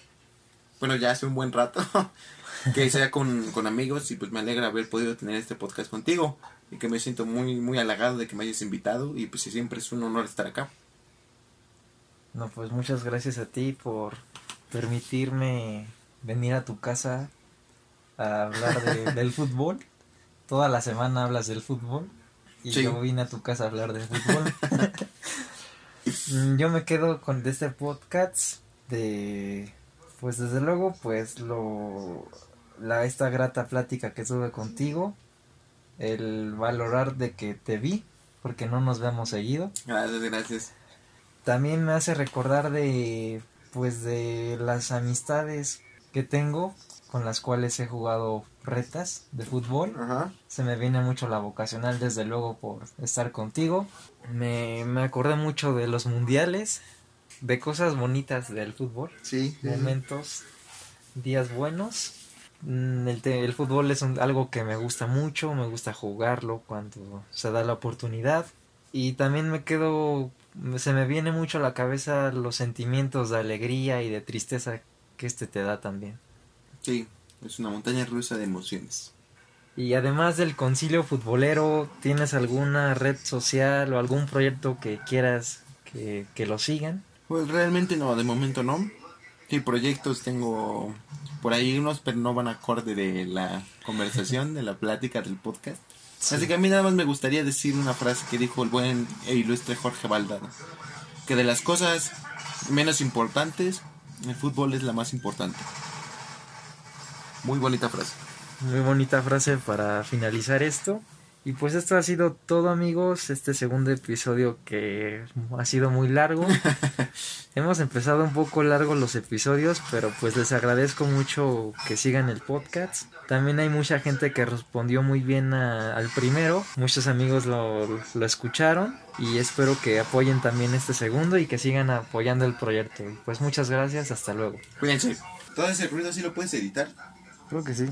bueno, ya hace un buen rato, (laughs) que sea con, con amigos y pues me alegra haber podido tener este podcast contigo. y que me siento muy, muy halagado de que me hayas invitado y pues siempre es un honor estar acá. No, pues muchas gracias a ti por permitirme venir a tu casa a hablar de, (laughs) del fútbol. Toda la semana hablas del fútbol y Sí. yo vine a tu casa a hablar de fútbol. (laughs) Yo me quedo con de este podcast de pues desde luego pues lo la esta grata plática que tuve contigo el valorar de que te vi porque no nos vemos seguido Gracias, gracias. También me hace recordar de pues de las amistades que tengo con las cuales he jugado retas de fútbol. Ajá. se me viene mucho la vocacional desde luego por estar contigo. Me, me acordé mucho de los mundiales de cosas bonitas del fútbol. Sí. momentos días buenos. Mm, el, te- el fútbol es un- algo que me gusta mucho, me gusta jugarlo cuando se da la oportunidad. Y también me quedo, se me viene mucho a la cabeza los sentimientos de alegría y de tristeza que este te da también. Sí, es una montaña rusa de emociones. Y además del concilio futbolero, ¿tienes alguna red social o algún proyecto que quieras que, que lo sigan? Pues realmente no, de momento no. Sí, proyectos tengo por ahí unos, pero no van acorde de la conversación, de la plática del podcast. Así que a mí nada más me gustaría decir una frase que dijo el buen e ilustre Jorge Valdano. Que de las cosas menos importantes, el fútbol es la más importante. Muy bonita frase. Muy bonita frase para finalizar esto. Y pues esto ha sido todo amigos, este segundo episodio que ha sido muy largo. (laughs) Hemos empezado un poco largo los episodios, pero pues les agradezco mucho que sigan el podcast. También hay mucha gente que respondió muy bien a- al primero, muchos amigos lo, lo escucharon y espero que apoyen también este segundo y que sigan apoyando el proyecto. Pues muchas gracias, hasta luego. Cuídense. Todo ese ruido sí lo puedes editar. Creo que sí.